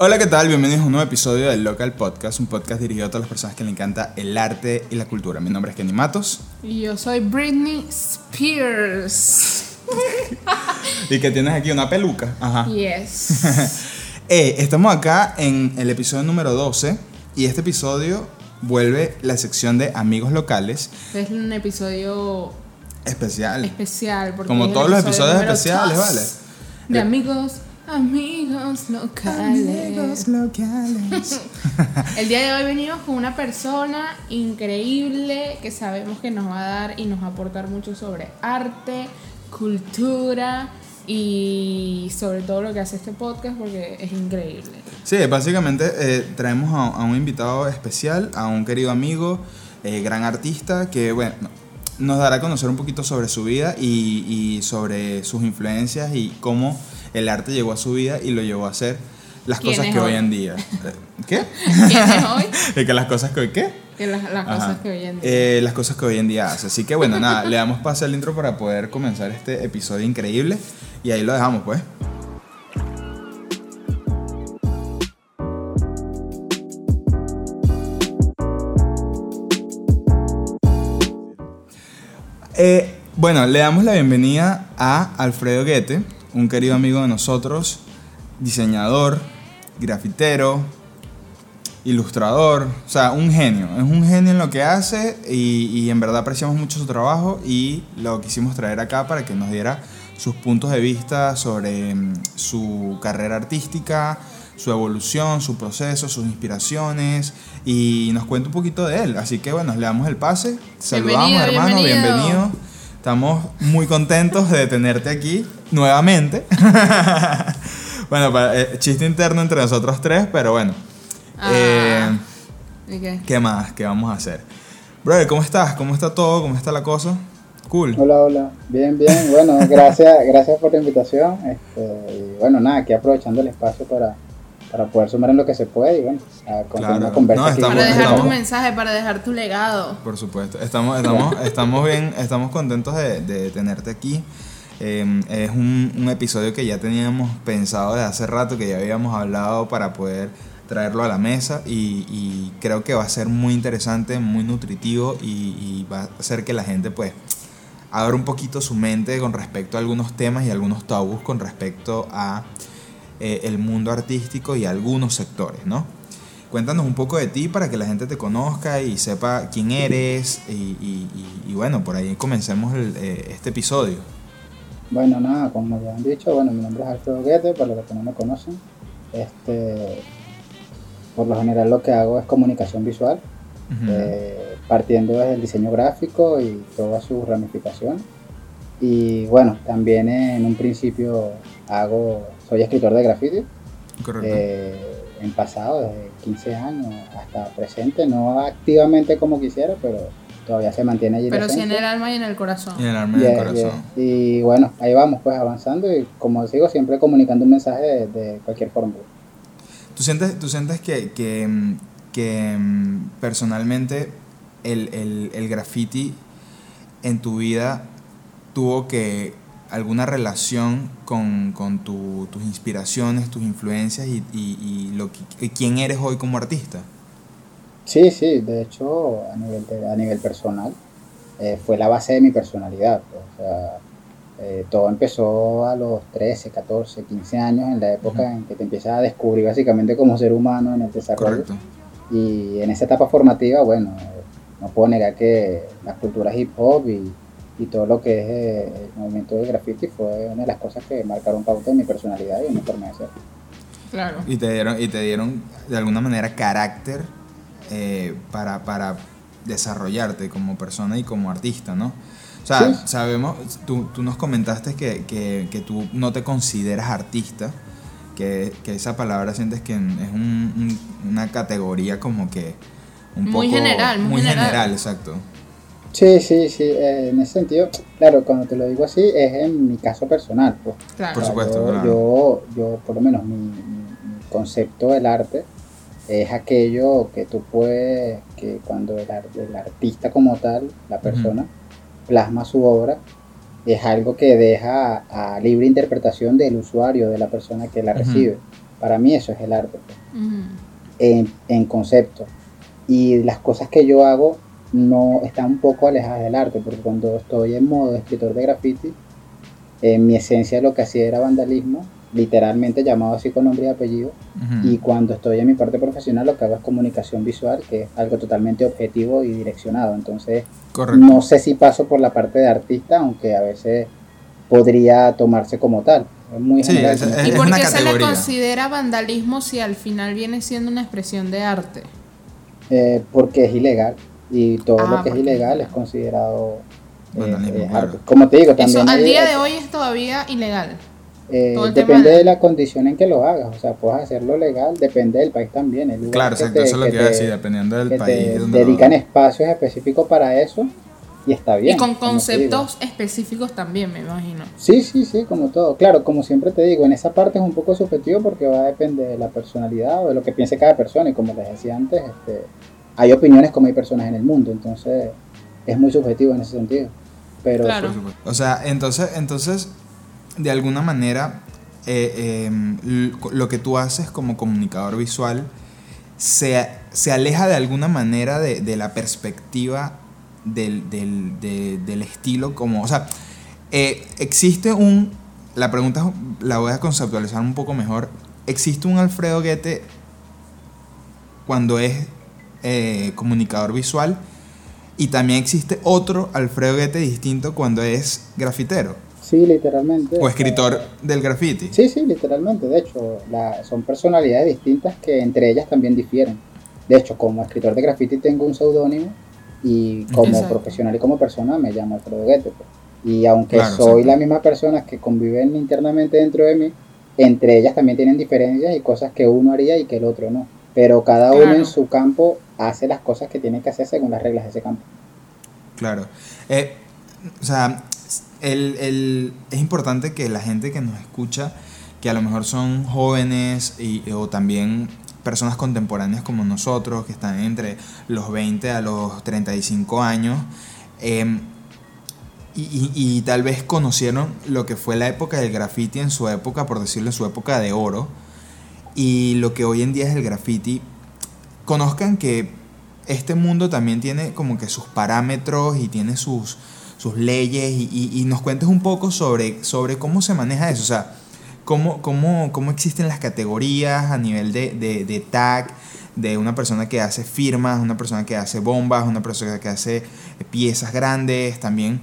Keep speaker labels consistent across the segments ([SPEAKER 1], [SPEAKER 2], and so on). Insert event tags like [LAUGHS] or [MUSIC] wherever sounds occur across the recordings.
[SPEAKER 1] Hola, ¿qué tal? Bienvenidos a un nuevo episodio del Local Podcast, un podcast dirigido a todas las personas que le encanta el arte y la cultura. Mi nombre es Kenny Matos.
[SPEAKER 2] Y yo soy Britney Spears.
[SPEAKER 1] y que tienes aquí una peluca. Ajá.
[SPEAKER 2] Yes. [LAUGHS]
[SPEAKER 1] eh, estamos acá en el episodio número 12 y este episodio vuelve la sección de amigos locales.
[SPEAKER 2] Es un episodio
[SPEAKER 1] especial.
[SPEAKER 2] Especial.
[SPEAKER 1] Porque Como todos los episodios especiales, ¿vale?
[SPEAKER 2] De amigos Amigos locales.
[SPEAKER 1] Amigos locales. [LAUGHS]
[SPEAKER 2] El día de hoy venimos con una persona increíble que sabemos que nos va a dar y nos va a aportar mucho sobre arte, cultura y sobre todo lo que hace este podcast porque es increíble.
[SPEAKER 1] Sí, básicamente eh, traemos a, un invitado especial, a un querido amigo, eh, gran artista que, bueno, nos dará a conocer un poquito sobre su vida y, y sobre sus influencias y cómo el arte llegó a su vida y lo llevó a hacer las cosas que hoy? en día. [LAUGHS] ¿Qué?
[SPEAKER 2] ¿Quién es hoy? [LAUGHS]
[SPEAKER 1] De que las cosas que hoy qué?
[SPEAKER 2] Que las, cosas que hoy en día.
[SPEAKER 1] Eh, las cosas que hoy en día hace. Así que bueno, nada, le damos paso al intro para poder comenzar este episodio increíble. Y ahí lo dejamos, pues. Eh, bueno, le damos la bienvenida a Alfredo Guete un querido amigo de nosotros, diseñador, grafitero, ilustrador, o sea, un genio, es un genio en lo que hace y, en verdad apreciamos mucho su trabajo y lo quisimos traer acá para que nos diera sus puntos de vista sobre mm, su carrera artística, su evolución, su proceso, sus inspiraciones y nos cuenta un poquito de él. Así que bueno, le damos el pase. Saludamos, hermano, bienvenido. Estamos muy contentos de tenerte aquí nuevamente. [LAUGHS] bueno, eh, chiste interno entre nosotros tres, pero bueno. Ah, eh, qué? ¿Qué más? ¿Qué vamos a hacer? Brother, ¿cómo estás? ¿Cómo está todo? ¿Cómo está la cosa? Cool.
[SPEAKER 3] Hola, hola. Bien, bien. Bueno, gracias, gracias por la invitación. Este, y bueno, nada, aquí aprovechando el espacio para para poder sumar en lo que se puede y bueno, a
[SPEAKER 2] claro. conversa para dejar tu mensaje, para dejar tu legado.
[SPEAKER 1] Por supuesto, estamos, estamos, [LAUGHS] estamos bien, estamos contentos de, tenerte aquí. Em, es un, un, episodio que ya teníamos pensado de hace rato, que ya habíamos hablado para poder traerlo a la mesa y, creo que va a ser muy interesante, muy nutritivo y, y va a hacer que la gente pues abra un poquito su mente con respecto a algunos temas y algunos tabús con respecto a eh, el mundo artístico y algunos sectores, ¿no? Cuéntanos un poco de ti para que la gente te conozca y sepa quién eres y, bueno, por ahí comencemos eh, este episodio.
[SPEAKER 3] Bueno, nada, como ya han dicho, bueno, mi nombre es Alfredo Guete, para los que no me conocen. Este, por lo general lo que hago es comunicación visual, eh, partiendo desde el diseño gráfico y todas sus ramificaciones. Y bueno, también en un principio hago soy escritor de graffiti.
[SPEAKER 1] Correcto.
[SPEAKER 3] Eh, en pasado, desde 15 años hasta presente, no activamente como quisiera, pero todavía se mantiene allí.
[SPEAKER 2] Pero sí en el alma y en el corazón.
[SPEAKER 1] Y en el alma y en el corazón.
[SPEAKER 3] Y bueno, ahí vamos pues avanzando y como digo, siempre comunicando un mensaje de, cualquier forma.
[SPEAKER 1] ¿Tú sientes, tú sientes que, que, que personalmente el, el, el graffiti en tu vida tuvo que alguna relación con, con tus inspiraciones, tus influencias y, y, lo que, quién eres hoy como artista.
[SPEAKER 3] Sí, sí, de hecho a nivel, a nivel personal eh, fue la base de mi personalidad. Pues, o sea, eh, todo empezó a los 13, 14, 15 años, en la época en que te empiezas a descubrir básicamente como ser humano en el desarrollo.
[SPEAKER 1] Correcto.
[SPEAKER 3] Y en esa etapa formativa, bueno, no puedo negar que la cultura hip hop y y todo lo que es eh, el movimiento del graffiti fue una de las cosas que marcaron pauta en mi personalidad y en mi forma de ser.
[SPEAKER 2] Claro.
[SPEAKER 1] Y te dieron, y te dieron de alguna manera carácter eh, para, para desarrollarte como persona y como artista, ¿no? O sea, sabemos, tú, tú, nos comentaste que, que, que, tú no te consideras artista, que, que esa palabra sientes que es un, una categoría como que un
[SPEAKER 2] muy general,
[SPEAKER 1] muy, general, exacto.
[SPEAKER 3] Sí, sí, sí, eh, en ese sentido, claro, cuando te lo digo así, es en mi caso personal. Pues.
[SPEAKER 2] Claro.
[SPEAKER 1] Por supuesto,
[SPEAKER 3] yo, yo, por lo menos, mi, concepto del arte es aquello que tú puedes, que cuando el, el artista como tal, la persona, plasma su obra, es algo que deja a libre interpretación del usuario, de la persona que la recibe. Para mí eso es el arte, pues. en, en, concepto. Y las cosas que yo hago no están un poco alejadas del arte, porque cuando estoy en modo escritor de graffiti, en mi esencia lo que hacía era vandalismo, literalmente llamado así con nombre y apellido, y cuando estoy en mi parte profesional lo que hago es comunicación visual, que es algo totalmente objetivo y direccionado. Entonces, no sé si paso por la parte de artista, aunque a veces podría tomarse como tal. Es muy
[SPEAKER 2] sí, ¿Y por qué se le considera vandalismo si al final viene siendo una expresión de arte?
[SPEAKER 3] Eh, porque es ilegal y todo lo ah, que es ilegal es considerado eh, arte. Como te digo, también...
[SPEAKER 2] Eso al día de hoy es todavía ilegal.
[SPEAKER 3] Eh, depende de... la condición en que lo hagas, o sea, puedes hacerlo legal, depende del país también.
[SPEAKER 1] claro, eso es lo que iba a decir, dependiendo del país.
[SPEAKER 3] dedican espacios específicos para eso y está bien.
[SPEAKER 2] Y con conceptos específicos también, me imagino.
[SPEAKER 3] Sí, sí, sí, como todo. Claro, como siempre te digo, en esa parte es un poco subjetivo porque va a depender de la personalidad o de lo que piense cada persona y como les decía antes, este, hay opiniones como hay personas en el mundo, entonces es muy subjetivo en ese sentido. Pero,
[SPEAKER 1] claro. O sea, entonces, entonces de alguna manera, eh, em, lo que tú haces como comunicador visual se, se aleja de alguna manera de, la perspectiva del, del, estilo como, o sea, eh, existe un, la pregunta la voy a conceptualizar un poco mejor, existe un Alfredo Goethe cuando es eh, comunicador visual y también existe otro Alfredo Goethe distinto cuando es grafitero.
[SPEAKER 3] Sí, literalmente.
[SPEAKER 1] O escritor del graffiti.
[SPEAKER 3] Sí, sí, literalmente. De hecho, son personalidades distintas que entre ellas también difieren. De hecho, como escritor de graffiti tengo un seudónimo y como profesional y como persona me llamo Alfredo Guete. Pues. Y aunque soy la misma persona que conviven internamente dentro de mí, entre ellas también tienen diferencias y cosas que uno haría y que el otro no. Pero cada uno en su campo hace las cosas que tiene que hacer según las reglas de ese campo.
[SPEAKER 1] Claro. Eh, o sea, el, es importante que la gente que nos escucha, que a lo mejor son jóvenes y, o también personas contemporáneas como nosotros, que están entre los 20 a los 35 años, em, y, y, tal vez conocieron lo que fue la época del graffiti en su época, por decirlo, en su época de oro, y lo que hoy en día es el graffiti, conozcan que este mundo también tiene como que sus parámetros y tiene sus, sus leyes y, nos cuentes un poco sobre, sobre cómo se maneja eso, o sea, cómo, cómo, cómo existen las categorías a nivel de, de, tag, de una persona que hace firmas, una persona que hace bombas, una persona que hace piezas grandes, también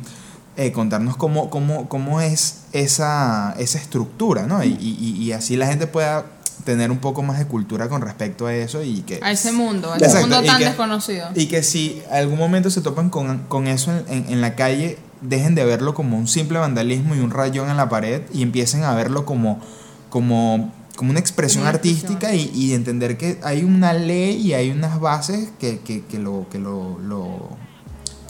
[SPEAKER 1] eh, contarnos cómo, cómo, cómo es esa, esa estructura, ¿no? Y, y, así la gente pueda tener un poco más de cultura con respecto a eso y que...
[SPEAKER 2] A ese mundo, a ese mundo tan desconocido.
[SPEAKER 1] Y que si algún momento se topan con, con eso en, en, la calle, dejen de verlo como un simple vandalismo y un rayón en la pared y empiecen a verlo como, como, como una expresión artística y, y, entender que hay una ley y hay unas bases que, que, que lo... Que lo, lo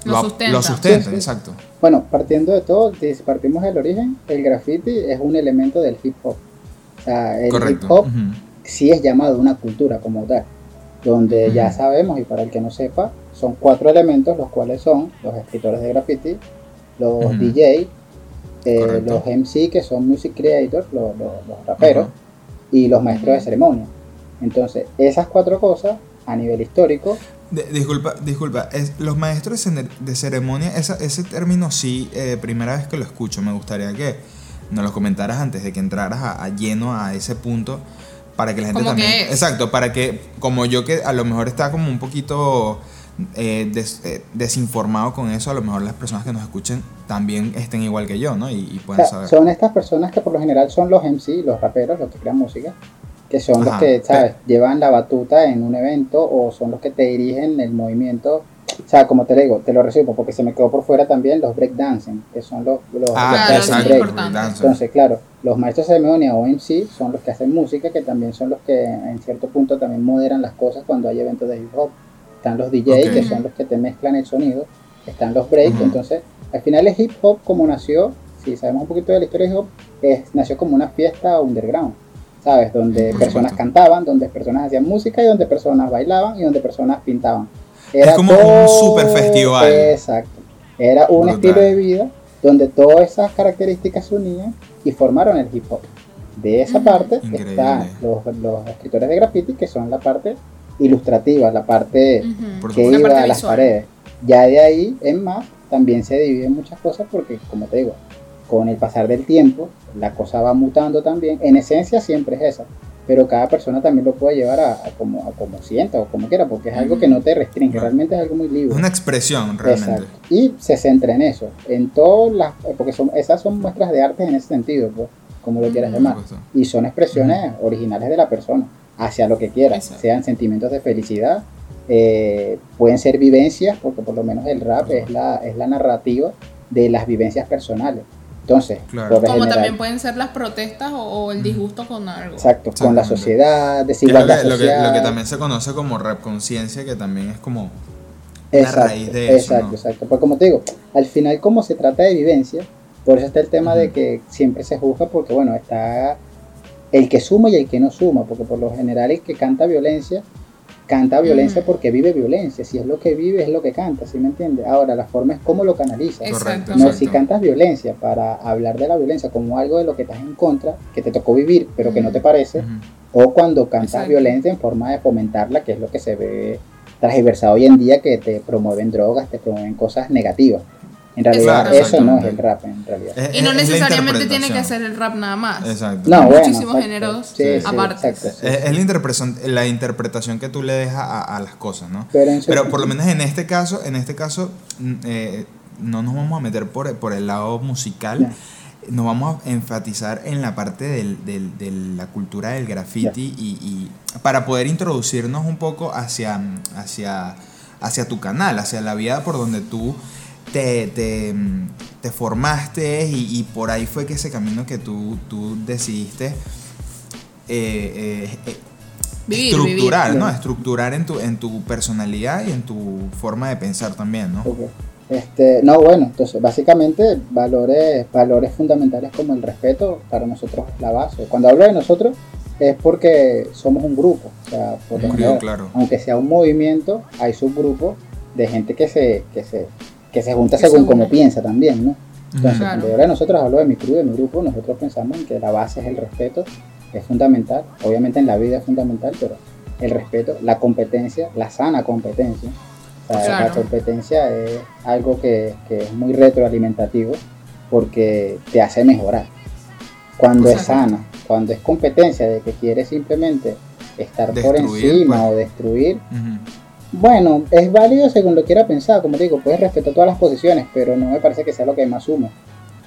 [SPEAKER 2] lo,
[SPEAKER 1] sustenta. exacto.
[SPEAKER 3] Bueno, partiendo de todo, si partimos del origen, el graffiti es un elemento del hip hop el hip hop sí es llamado una cultura como tal, donde ya sabemos, y para el que no sepa, son cuatro elementos, los cuales son los escritores de graffiti, los DJ, eh, los MC, que son music creators, los, raperos, y los maestros de ceremonia. Entonces, esas cuatro cosas, a nivel histórico,
[SPEAKER 1] disculpa, disculpa. los maestros de ceremonia, ese término sí, eh, primera vez que lo escucho, me gustaría que nos lo comentaras antes de que entraras a, lleno a ese punto para que la gente también exacto para que como yo que a lo mejor está como un poquito eh, eh, desinformado con eso a lo mejor las personas que nos escuchen también estén igual que yo no y, puedan saber.
[SPEAKER 3] son estas personas que por lo general son los MC los raperos los que crean música que son los que sabes llevan la batuta en un evento o son los que te dirigen el movimiento o sea, como te digo, te lo recibo porque se me quedó por fuera también los breakdancing, que son los, los,
[SPEAKER 1] ah,
[SPEAKER 3] Entonces, claro, los maestros de ceremonia o MC son los que hacen música, que también son los que en cierto punto también moderan las cosas cuando hay eventos de hip hop. Están los DJ, que son los que te mezclan el sonido. Están los breaks, entonces, al final el hip hop como nació, si sabemos un poquito de la historia del hip hop, es, nació como una fiesta underground. ¿Sabes? Donde personas cantaban, donde personas hacían música y donde personas bailaban y donde personas pintaban
[SPEAKER 1] es como un super festival.
[SPEAKER 3] Exacto. Era un estilo de vida donde todas esas características se unían y formaron el hip hop. De esa parte
[SPEAKER 1] Increíble.
[SPEAKER 3] están los, los escritores de graffiti, que son la parte ilustrativa, la parte que.
[SPEAKER 2] La
[SPEAKER 3] iba
[SPEAKER 2] parte
[SPEAKER 3] a las
[SPEAKER 2] visual.
[SPEAKER 3] paredes. Ya de ahí en más también se dividen muchas cosas porque, como te digo, con el pasar del tiempo, la cosa va mutando también. En esencia siempre es esa, pero cada persona también lo puede llevar a, a como, a como sienta o como quiera, porque es algo que no te restringe, realmente es algo muy libre.
[SPEAKER 1] una expresión realmente.
[SPEAKER 3] Exacto. Y se centra en eso, en todas las, porque son, esas son muestras de arte en ese sentido, pues, como lo quieras
[SPEAKER 2] Ujú.
[SPEAKER 3] llamar. Y son expresiones originales de la persona, hacia lo que quiera,
[SPEAKER 2] Exacto.
[SPEAKER 3] sean sentimientos de felicidad, eh, pueden ser vivencias, porque por lo menos el rap es la, es la narrativa de las vivencias personales. Entonces,
[SPEAKER 1] Claro.
[SPEAKER 2] Como
[SPEAKER 3] general,
[SPEAKER 2] también pueden ser las protestas o, o el disgusto con algo.
[SPEAKER 3] exacto, con la sociedad, desigualdad
[SPEAKER 1] que, lo, que,
[SPEAKER 3] social.
[SPEAKER 1] lo que también se conoce como rap conciencia, que también es como
[SPEAKER 3] exacto,
[SPEAKER 1] raíz de eso,
[SPEAKER 3] Exacto,
[SPEAKER 1] ¿no?
[SPEAKER 3] exacto. Pues como te digo, al final como se trata de vivencia, por eso está el tema de que siempre se juzga porque bueno, está el que suma y el que no suma, porque por lo general el que canta violencia, canta violencia porque vive violencia, si es lo que vive es lo que canta, ¿sí me entiendes? Ahora, la forma es cómo lo canalizas.
[SPEAKER 1] correcto.
[SPEAKER 3] No,
[SPEAKER 1] exacto.
[SPEAKER 3] si cantas violencia para hablar de la violencia como algo de lo que estás en contra, que te tocó vivir, pero que no te parece, o cuando cantas
[SPEAKER 2] Exacto.
[SPEAKER 3] violencia en forma de fomentarla, que es lo que se ve transversado hoy en día, que te promueven drogas, te promueven cosas negativas. En realidad
[SPEAKER 2] Claro,
[SPEAKER 3] eso no es el rap, en realidad.
[SPEAKER 1] Es-
[SPEAKER 2] Y no necesariamente tiene que ser el rap nada más.
[SPEAKER 1] Exacto.
[SPEAKER 3] No, bueno,
[SPEAKER 2] muchísimos
[SPEAKER 3] exacto.
[SPEAKER 2] géneros
[SPEAKER 3] Sí, sí,
[SPEAKER 2] aparte.
[SPEAKER 3] exacto, sí.
[SPEAKER 1] Es, es la, interpretación, la interpretación que tú le dejas a, a las cosas, ¿no?
[SPEAKER 3] Pero,
[SPEAKER 1] por lo menos en este caso, en este caso, mm, eh, no nos vamos a meter por, por el lado musical.
[SPEAKER 3] Ya.
[SPEAKER 1] Nos vamos a enfatizar en la parte del- del- de la cultura del graffiti y, y para poder introducirnos un poco hacia, hacia, hacia tu canal, hacia la vida por donde tú te, te, te formaste y, y por ahí fue que ese camino que tú, tú decidiste eh, eh, eh,
[SPEAKER 2] Vivir,
[SPEAKER 1] estructurar,
[SPEAKER 3] vivir.
[SPEAKER 1] ¿no? Estructurar en tu, en tu personalidad y en tu forma de pensar también, ¿no?
[SPEAKER 3] Este, no, bueno, entonces básicamente valores, valores fundamentales como el respeto para nosotros es la base. Cuando hablo de nosotros es porque somos un grupo, o sea, por
[SPEAKER 1] Un claro.
[SPEAKER 3] aunque sea un movimiento, hay subgrupos de gente que se, que se, que se junta
[SPEAKER 2] Que
[SPEAKER 3] según
[SPEAKER 2] se
[SPEAKER 3] como piensa también, ¿no? Entonces,
[SPEAKER 2] Claro.
[SPEAKER 3] cuando yo de nosotros hablo de mi crew, de mi grupo, nosotros pensamos en que la base es el respeto, que es fundamental, obviamente en la vida es fundamental, pero el respeto, la competencia, la sana competencia. O sea, La competencia es algo que, que es muy retroalimentativo porque te hace mejorar. Cuando es sana, cuando es competencia de que quieres simplemente estar por encima
[SPEAKER 1] pues.
[SPEAKER 3] o destruir. Bueno, es válido según lo quiera pensar, como te digo, puedes respetar todas las posiciones, pero no me parece que sea lo que más suma.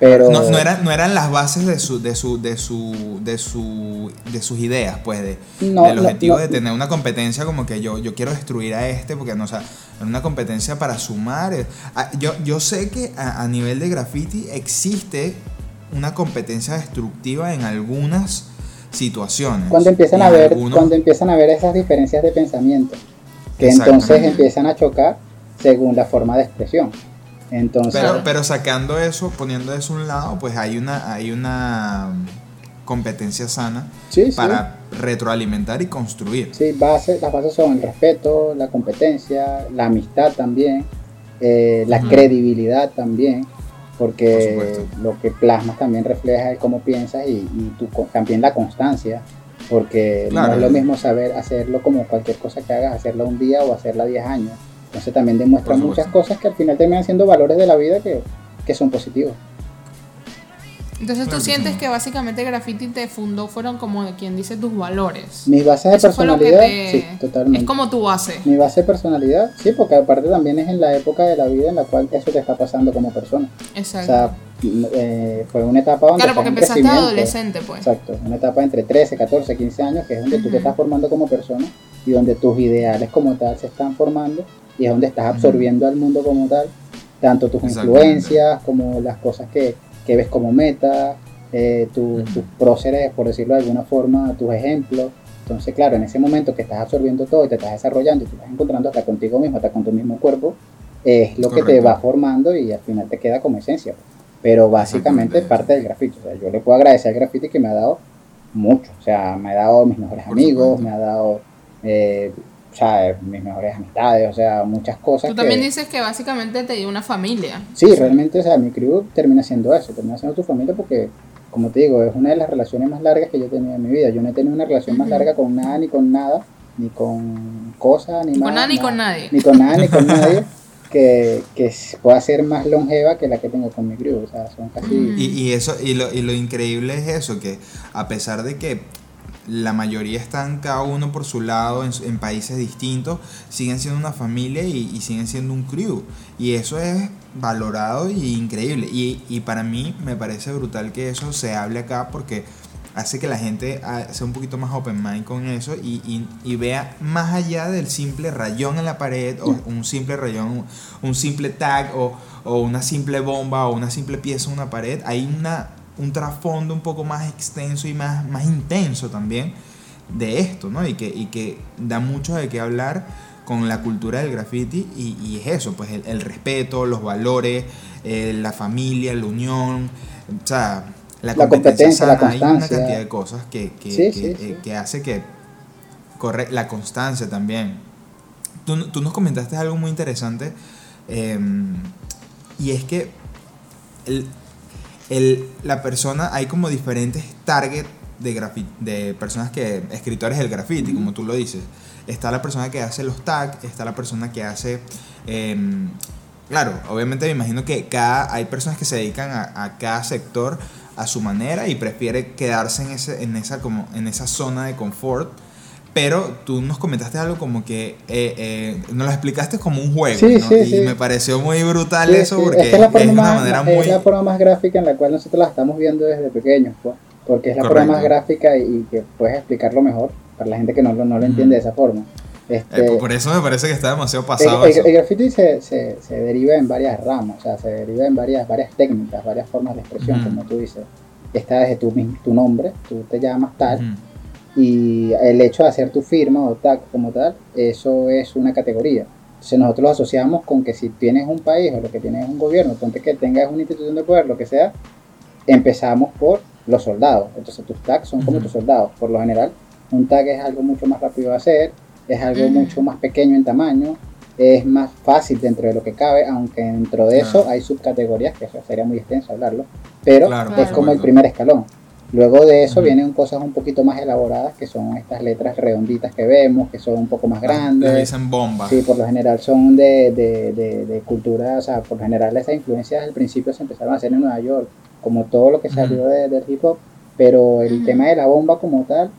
[SPEAKER 3] Pero
[SPEAKER 1] No, no, eran, no eran las bases de su, de su, de su, de su, de sus ideas, pues, de,
[SPEAKER 3] No,
[SPEAKER 1] del objetivo
[SPEAKER 3] no.
[SPEAKER 1] de tener una competencia como que yo, yo quiero destruir a este, porque no, o sea, era una competencia para sumar. eh. Ah, Yo, yo sé que a, a nivel de graffiti existe una competencia destructiva en algunas situaciones.
[SPEAKER 3] cuando empiezan a ver,
[SPEAKER 1] algunos-
[SPEAKER 3] cuando empiezan a ver esas diferencias de pensamiento, que entonces empiezan a chocar según la forma de expresión. Entonces,
[SPEAKER 1] Pero, pero sacando eso, poniendo eso a un lado, pues hay una, hay una competencia sana
[SPEAKER 3] sí, sí.
[SPEAKER 1] para retroalimentar y construir.
[SPEAKER 3] Sí, base, las bases son el respeto, la competencia, la amistad también, eh, la credibilidad también,
[SPEAKER 1] Por
[SPEAKER 3] porque lo que plasmas también refleja el cómo piensas y, y tu, también la constancia, porque
[SPEAKER 1] Claro.
[SPEAKER 3] no es lo mismo saber hacerlo como cualquier cosa que hagas, hacerla un día o hacerla 10 años. Entonces también demuestra muchas cosas que al final terminan siendo valores de la vida que, que son positivos.
[SPEAKER 2] Entonces tú
[SPEAKER 1] que
[SPEAKER 2] sientes
[SPEAKER 1] sí.
[SPEAKER 2] que básicamente graffiti te fundó, fueron como de quien dice tus valores.
[SPEAKER 3] Mis bases de
[SPEAKER 2] Eso fue lo que
[SPEAKER 3] personalidad,
[SPEAKER 2] te-
[SPEAKER 3] sí, totalmente.
[SPEAKER 2] Es como tu base.
[SPEAKER 3] Mi base de personalidad, sí, porque aparte también es en la época de la vida en la cual eso te está pasando como persona. O
[SPEAKER 2] Exacto.
[SPEAKER 3] sea, eh, fue una etapa donde
[SPEAKER 2] claro, porque empezaste adolescente, pues.
[SPEAKER 3] Exacto, una etapa entre 13, 14, 15 años, que es donde tú te estás formando como persona y donde tus ideales como tal se están formando y es donde estás absorbiendo al mundo como tal, tanto tus influencias como las cosas que, que ves como meta, eh, tu- tus próceres, por decirlo de alguna forma, tus ejemplos. Entonces, claro, en ese momento que estás absorbiendo todo y te estás desarrollando y te estás encontrando hasta contigo mismo, hasta con tu mismo cuerpo, es lo que te va formando y al final te queda como esencia. Pero básicamente
[SPEAKER 1] Exactamente.
[SPEAKER 3] parte del grafiti. O sea, yo le puedo agradecer al grafiti que me ha dado mucho. O sea, me ha dado mis mejores
[SPEAKER 1] Por
[SPEAKER 3] amigos,
[SPEAKER 1] supuesto.
[SPEAKER 3] me ha dado eh, sea, mis mejores amistades, o sea, muchas cosas.
[SPEAKER 2] Tú también dices que básicamente te dio una familia.
[SPEAKER 3] Sí, realmente, o sea, mi crew termina siendo eso, termina siendo tu familia porque, como te digo, es una de las relaciones más largas que yo he tenido en mi vida. Yo no he tenido una relación más larga con nada ni con nada, ni con cosas, ni,
[SPEAKER 2] Ni con
[SPEAKER 3] nada,
[SPEAKER 2] nada ni con nadie.
[SPEAKER 3] Ni con nada ni con nadie. [LAUGHS] Que, que pueda ser más longeva que la que tengo con mi crew, o sea, son casi...
[SPEAKER 2] Mm.
[SPEAKER 1] Y, y eso, y lo, y lo increíble es eso, que a pesar de que la mayoría están cada uno por su lado en, su- en países distintos, siguen siendo una familia y, y siguen siendo un crew. Y eso es valorado y increíble. Y, y para mí me parece brutal que eso se hable acá porque hace que la gente ah, sea un poquito más open mind con eso y, y- y vea más allá del simple rayón en la pared o un simple rayón, un, un simple tag o, o una simple bomba o una simple pieza en una pared. Hay una, un trasfondo un poco más extenso y más, más intenso también de esto, ¿no? Y que, y que da mucho de qué hablar con la cultura del graffiti y, y es eso, pues el, el respeto, los valores, eh, la familia, la unión, o sea, la,
[SPEAKER 3] La
[SPEAKER 1] competencia,
[SPEAKER 3] competencia, la
[SPEAKER 1] hay una cantidad de cosas que, que,
[SPEAKER 3] Sí,
[SPEAKER 1] que,
[SPEAKER 3] sí,
[SPEAKER 1] eh,
[SPEAKER 3] sí.
[SPEAKER 1] que hace que corre la constancia también. Tú, tú nos comentaste algo muy interesante eh, y es que el, el- la persona, hay como diferentes targets de, grafi- de personas que, escritores del graffiti, como tú lo dices. Está la persona que hace los tags, está la persona que hace... em, claro, obviamente me imagino que cada, hay personas que se dedican a, a cada sector a su manera y prefiere quedarse en, ese, en, esa, como, en esa zona de confort. Pero tú nos comentaste algo como que eh, eh, nos lo explicaste como un juego,
[SPEAKER 3] Sí,
[SPEAKER 1] ¿no?
[SPEAKER 3] sí,
[SPEAKER 1] y
[SPEAKER 3] sí.
[SPEAKER 1] me pareció muy brutal eso porque
[SPEAKER 3] esta es la forma,
[SPEAKER 1] una
[SPEAKER 3] más,
[SPEAKER 1] manera
[SPEAKER 3] es
[SPEAKER 1] muy...
[SPEAKER 3] la forma más gráfica en la cual nosotros la estamos viendo desde pequeños, pues, porque es la forma
[SPEAKER 1] Correcto.
[SPEAKER 3] más gráfica y, y que puedes explicarlo mejor para la gente que no, lo- no lo entiende de esa forma. Este,
[SPEAKER 1] Eh, por eso me parece que está demasiado
[SPEAKER 3] el,
[SPEAKER 1] pasado
[SPEAKER 3] el-
[SPEAKER 1] eso.
[SPEAKER 3] el graffiti se, se, se deriva en varias ramas, o sea, se deriva en varias, varias técnicas, varias formas de expresión,
[SPEAKER 1] Ujú.
[SPEAKER 3] como tú dices. Está desde tu, tu nombre, tú te llamas tal,
[SPEAKER 1] Ujú.
[SPEAKER 3] y el hecho de hacer tu firma o tag como tal, eso es una categoría. Entonces nosotros lo asociamos con que si tienes un país o lo que tienes es un gobierno, ponte que tengas una institución de poder, lo que sea, empezamos por los soldados. Entonces tus tags son como
[SPEAKER 1] Ujú.
[SPEAKER 3] tus soldados. Por lo general, un tag es algo mucho más rápido de hacer, es algo mucho más pequeño en tamaño, es más fácil dentro de lo que cabe, aunque dentro de eso hay subcategorías, que eso sería muy extenso hablarlo, pero
[SPEAKER 1] Claro,
[SPEAKER 3] es como el primer escalón. Luego de eso vienen cosas un poquito más elaboradas, que son estas letras redonditas que vemos, que son un poco más
[SPEAKER 1] Le
[SPEAKER 3] grandes.
[SPEAKER 1] dicen bomba.
[SPEAKER 3] Sí, por lo general son de, de, de, de cultura, o sea, por lo general esas influencias al principio se empezaron a hacer en Nueva York, como todo lo que salió del hip hop, pero el tema de la bomba como tal,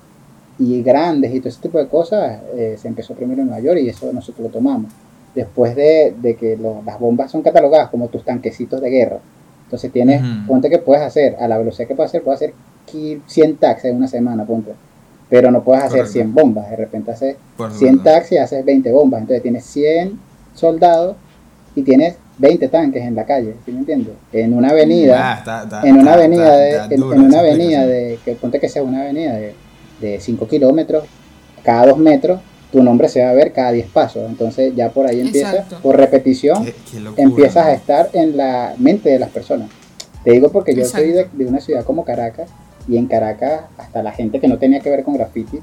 [SPEAKER 3] y grandes y todo ese tipo de cosas, eh, se empezó primero en Nueva York y eso nosotros lo tomamos. Después de, de que lo- las bombas son catalogadas como tus tanquecitos de guerra, entonces tienes, ponte que puedes hacer, a la velocidad que puedes hacer, puedes hacer qui- 100 tags en una semana, ponte. Pero no puedes hacer
[SPEAKER 1] Correcto.
[SPEAKER 3] 100 bombas, de repente haces
[SPEAKER 1] por
[SPEAKER 3] 100
[SPEAKER 1] supuesto.
[SPEAKER 3] tags y haces 20 bombas. Entonces tienes 100 soldados y tienes 20 tanques en la calle, ¿sí me entiendes? En una avenida,
[SPEAKER 1] Ah, está- está-
[SPEAKER 3] en una
[SPEAKER 1] está-
[SPEAKER 3] avenida, de,
[SPEAKER 1] está
[SPEAKER 3] en,
[SPEAKER 1] dura
[SPEAKER 3] en una
[SPEAKER 1] esa
[SPEAKER 3] avenida
[SPEAKER 1] explicación.
[SPEAKER 3] de, que ponte que sea una avenida de, de 5 kilómetros, cada 2 metros, tu nombre se va a ver cada 10 pasos. Entonces ya por ahí empieza,
[SPEAKER 2] Exacto.
[SPEAKER 3] por repetición,
[SPEAKER 1] Qué- qué locura,
[SPEAKER 3] empiezas
[SPEAKER 1] ¿no?
[SPEAKER 3] a estar en la mente de las personas. Te digo porque yo soy de, una ciudad como Caracas y en Caracas hasta la gente que no tenía que ver con graffiti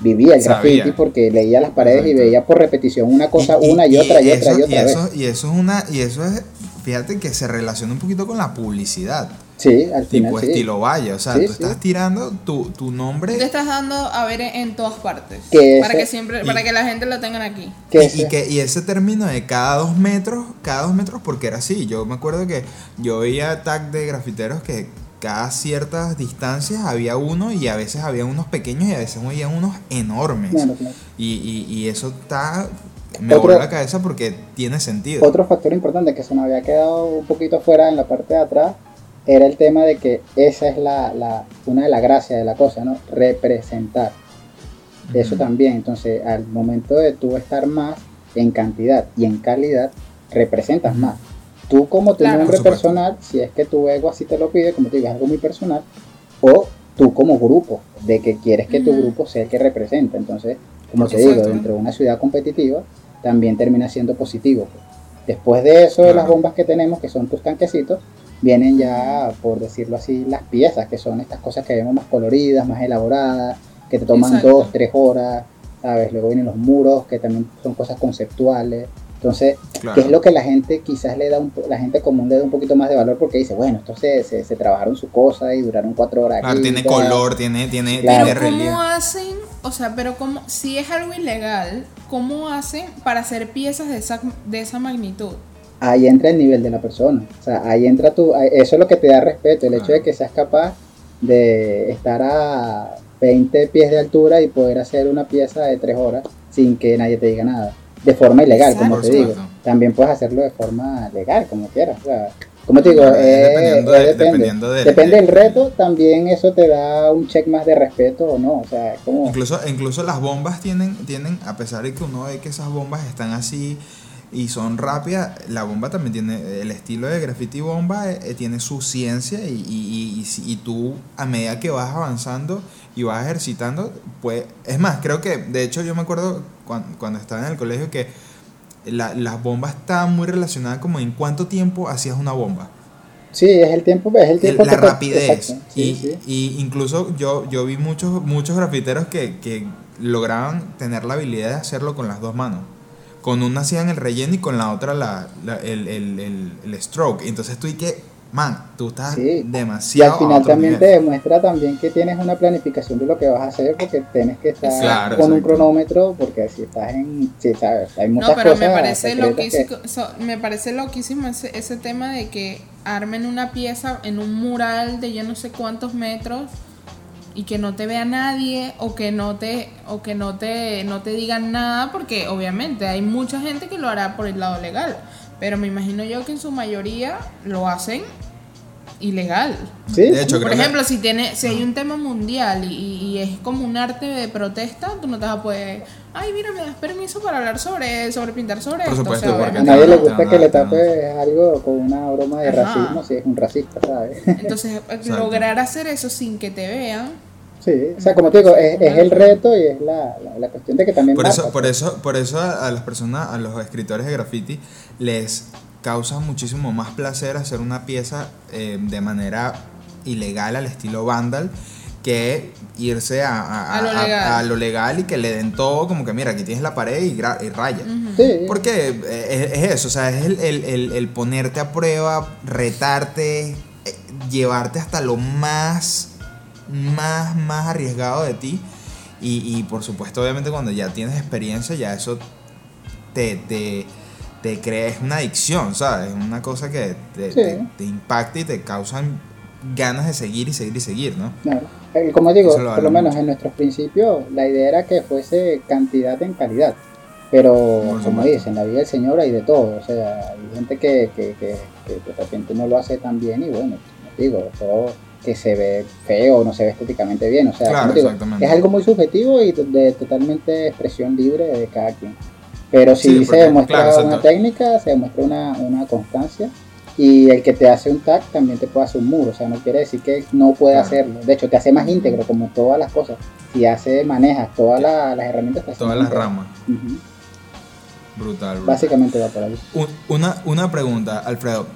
[SPEAKER 3] vivía el
[SPEAKER 1] Sabía.
[SPEAKER 3] graffiti porque leía las paredes y veía por repetición una cosa una y, otra y, otra
[SPEAKER 1] eso,
[SPEAKER 3] y otra vez.
[SPEAKER 1] eso, y eso es una y eso es fíjate que se relaciona un poquito con la publicidad
[SPEAKER 3] Sí, al final
[SPEAKER 1] tipo
[SPEAKER 3] sí.
[SPEAKER 1] estilo vaya o sea
[SPEAKER 3] Sí,
[SPEAKER 1] tú
[SPEAKER 3] sí.
[SPEAKER 1] estás tirando tu, tu nombre
[SPEAKER 2] Te estás dando a ver en, todas partes.
[SPEAKER 3] Que
[SPEAKER 2] para
[SPEAKER 3] ese-
[SPEAKER 2] que siempre,
[SPEAKER 1] y-
[SPEAKER 2] para que la gente lo tengan aquí.
[SPEAKER 3] Que
[SPEAKER 1] y,
[SPEAKER 3] ese-
[SPEAKER 1] y que, y ese término de cada dos metros, cada dos metros, porque era así. Yo me acuerdo que yo veía tag de grafiteros que cada ciertas distancias había uno y a veces había unos pequeños y a veces había unos enormes.
[SPEAKER 3] Claro, claro.
[SPEAKER 1] Y, y, y eso está. Me
[SPEAKER 3] Otro-
[SPEAKER 1] voló la cabeza porque tiene sentido.
[SPEAKER 3] Otro factor importante que se nos había quedado un poquito fuera en la parte de atrás era el tema de que esa es la, la- una de las gracias de la cosa, ¿no? Representar. Eso también, entonces al momento de tú estar más en cantidad y en calidad, representas más. Tú como tu
[SPEAKER 2] Claro.
[SPEAKER 3] nombre personal, si es que tu ego así te lo pide, como te digo, es algo muy personal, o tú como grupo, de que quieres que tu grupo sea el que representa. Entonces, como te digo, dentro de una ciudad competitiva, también termina siendo positivo. pues. Después de eso, de las bombas que tenemos, que son tus tanquecitos, vienen ya, por decirlo así, las piezas, que son estas cosas que vemos más coloridas, más elaboradas, que te toman
[SPEAKER 2] Exacto.
[SPEAKER 3] dos, tres horas, ¿sabes? Luego vienen los muros, que también son cosas conceptuales. Entonces,
[SPEAKER 1] Claro.
[SPEAKER 3] que es lo que la gente quizás le da, un, po- la gente común le da un poquito más de valor porque dice, bueno, esto se, se, se trabajaron su cosa y duraron cuatro horas.
[SPEAKER 1] Claro,
[SPEAKER 3] aquí,
[SPEAKER 1] tiene color, tiene, tiene,
[SPEAKER 3] Claro.
[SPEAKER 1] tiene
[SPEAKER 2] Pero
[SPEAKER 1] relieve.
[SPEAKER 2] ¿cómo hacen? O sea, pero cómo, si es algo ilegal, ¿cómo hacen para hacer piezas de esa, de esa magnitud?
[SPEAKER 3] Ahí entra el nivel de la persona. O sea, ahí entra tu. Eso es lo que te da respeto, el hecho de que seas capaz de estar a 20 pies de altura y poder hacer una pieza de 3 horas sin que nadie te diga nada. De forma ilegal, como te digo. También puedes hacerlo de forma legal, como quieras. O sea, como te digo,
[SPEAKER 1] es
[SPEAKER 3] eh,
[SPEAKER 1] dependiendo
[SPEAKER 3] eh,
[SPEAKER 1] de-
[SPEAKER 3] depende.
[SPEAKER 1] dependiendo del-
[SPEAKER 3] Depende del
[SPEAKER 1] del-
[SPEAKER 3] reto, también eso te da un check más de respeto o no. O sea, como.
[SPEAKER 1] Incluso, incluso las bombas tienen, tienen, a pesar de que uno ve que esas bombas están así y son rápidas, la bomba también tiene, el estilo de graffiti bomba eh, eh, tiene su ciencia y, y, y, tú a medida que vas avanzando y vas ejercitando, pues, es más, creo que, de hecho yo me acuerdo cuando, cuando estaba en el colegio que la- las bombas estaban muy relacionadas como en cuánto tiempo hacías una bomba.
[SPEAKER 3] Sí, es el tiempo, es el
[SPEAKER 1] El-
[SPEAKER 3] tiempo
[SPEAKER 1] la
[SPEAKER 3] te-
[SPEAKER 1] rapidez.
[SPEAKER 3] sí,
[SPEAKER 1] y,
[SPEAKER 3] sí.
[SPEAKER 1] y incluso yo, yo vi muchos, muchos grafiteros que, que lograban tener la habilidad de hacerlo con las dos manos. Con una hacían el relleno y con la otra la, la- el, el, el, el stroke. Entonces tú y que, man, tú estás
[SPEAKER 3] Sí. Y
[SPEAKER 1] demasiado.
[SPEAKER 3] al
[SPEAKER 1] a
[SPEAKER 3] final
[SPEAKER 1] otro
[SPEAKER 3] también te
[SPEAKER 1] nivel.
[SPEAKER 3] demuestra también que tienes una planificación de lo que vas a hacer porque tienes que estar
[SPEAKER 1] Claro,
[SPEAKER 3] con un cronómetro porque si estás en sí sabes hay muchas
[SPEAKER 2] No, pero
[SPEAKER 3] cosas
[SPEAKER 2] me parece,
[SPEAKER 3] secretas que-
[SPEAKER 2] loquísimo, so- me parece loquísimo ese, ese tema de que armen una pieza en un mural de yo no sé cuántos metros y que no te vea nadie o que no te o que no te no te digan nada porque obviamente hay mucha gente que lo hará por el lado legal, pero me imagino yo que en su mayoría lo hacen ilegal.
[SPEAKER 3] sí,
[SPEAKER 1] De hecho,
[SPEAKER 2] Por
[SPEAKER 1] creo que-
[SPEAKER 2] ejemplo, si tiene, si hay un tema mundial y, y es como un arte de protesta, tú no te vas a poder, ay, mira, me das permiso para hablar sobre, sobre pintar sobre
[SPEAKER 1] Por
[SPEAKER 2] esto.
[SPEAKER 1] supuesto,
[SPEAKER 2] o sea,
[SPEAKER 1] porque
[SPEAKER 3] a nadie le gusta que le tapes algo con una broma de
[SPEAKER 2] Ajá.
[SPEAKER 3] racismo si es un racista sabes
[SPEAKER 2] Entonces, [LAUGHS] lograr hacer eso sin que te vean,
[SPEAKER 3] sí o sea como te digo es, es el reto y es la, la, la cuestión de que también
[SPEAKER 1] Por eso, por eso, por eso a, a las personas, a los escritores de graffiti, les causa muchísimo más placer hacer una pieza eh, de manera ilegal al estilo vandal que irse a, a-
[SPEAKER 2] A lo
[SPEAKER 1] a-
[SPEAKER 2] legal.
[SPEAKER 1] a lo legal y que le den todo como que mira aquí tienes la pared y, gra- y raya.
[SPEAKER 3] sí
[SPEAKER 1] Porque eh, es, es eso, o sea, es el, el- el- el ponerte a prueba, retarte, eh, llevarte hasta lo más, más, más arriesgado de ti. Y, y por supuesto, obviamente, cuando ya tienes experiencia, ya eso te, te, te crea, es una adicción, ¿sabes? Es una cosa que te,
[SPEAKER 3] Sí.
[SPEAKER 1] te- te impacta y te causan ganas de seguir y seguir y seguir, ¿no?
[SPEAKER 3] Claro. Eh, Como digo,
[SPEAKER 1] lo
[SPEAKER 3] por lo menos en nuestros principios, la idea era que fuese cantidad en calidad. Pero, como dices, en la vida del Señor hay de todo. O sea, hay gente que, que, que, que de repente no lo hace tan bien y bueno, como digo, todo que se ve feo, no se ve estéticamente bien. O sea,
[SPEAKER 1] Claro,
[SPEAKER 3] digo, es algo muy subjetivo y de, de totalmente expresión libre de cada quien. Pero si
[SPEAKER 1] Sí,
[SPEAKER 3] se demuestra
[SPEAKER 1] claro,
[SPEAKER 3] una técnica, se demuestra una, una constancia. Y el que te hace un tag también te puede hacer un muro, o sea, no quiere decir que no puede
[SPEAKER 1] Claro.
[SPEAKER 3] hacerlo. De hecho, te hace más íntegro, como todas las cosas. Si hace, manejas todas la- las herramientas, te
[SPEAKER 1] Todas las
[SPEAKER 3] íntegro.
[SPEAKER 1] ramas. Brutal, brutal.
[SPEAKER 3] Básicamente va por ahí.
[SPEAKER 1] Un- Una, una pregunta, Alfredo.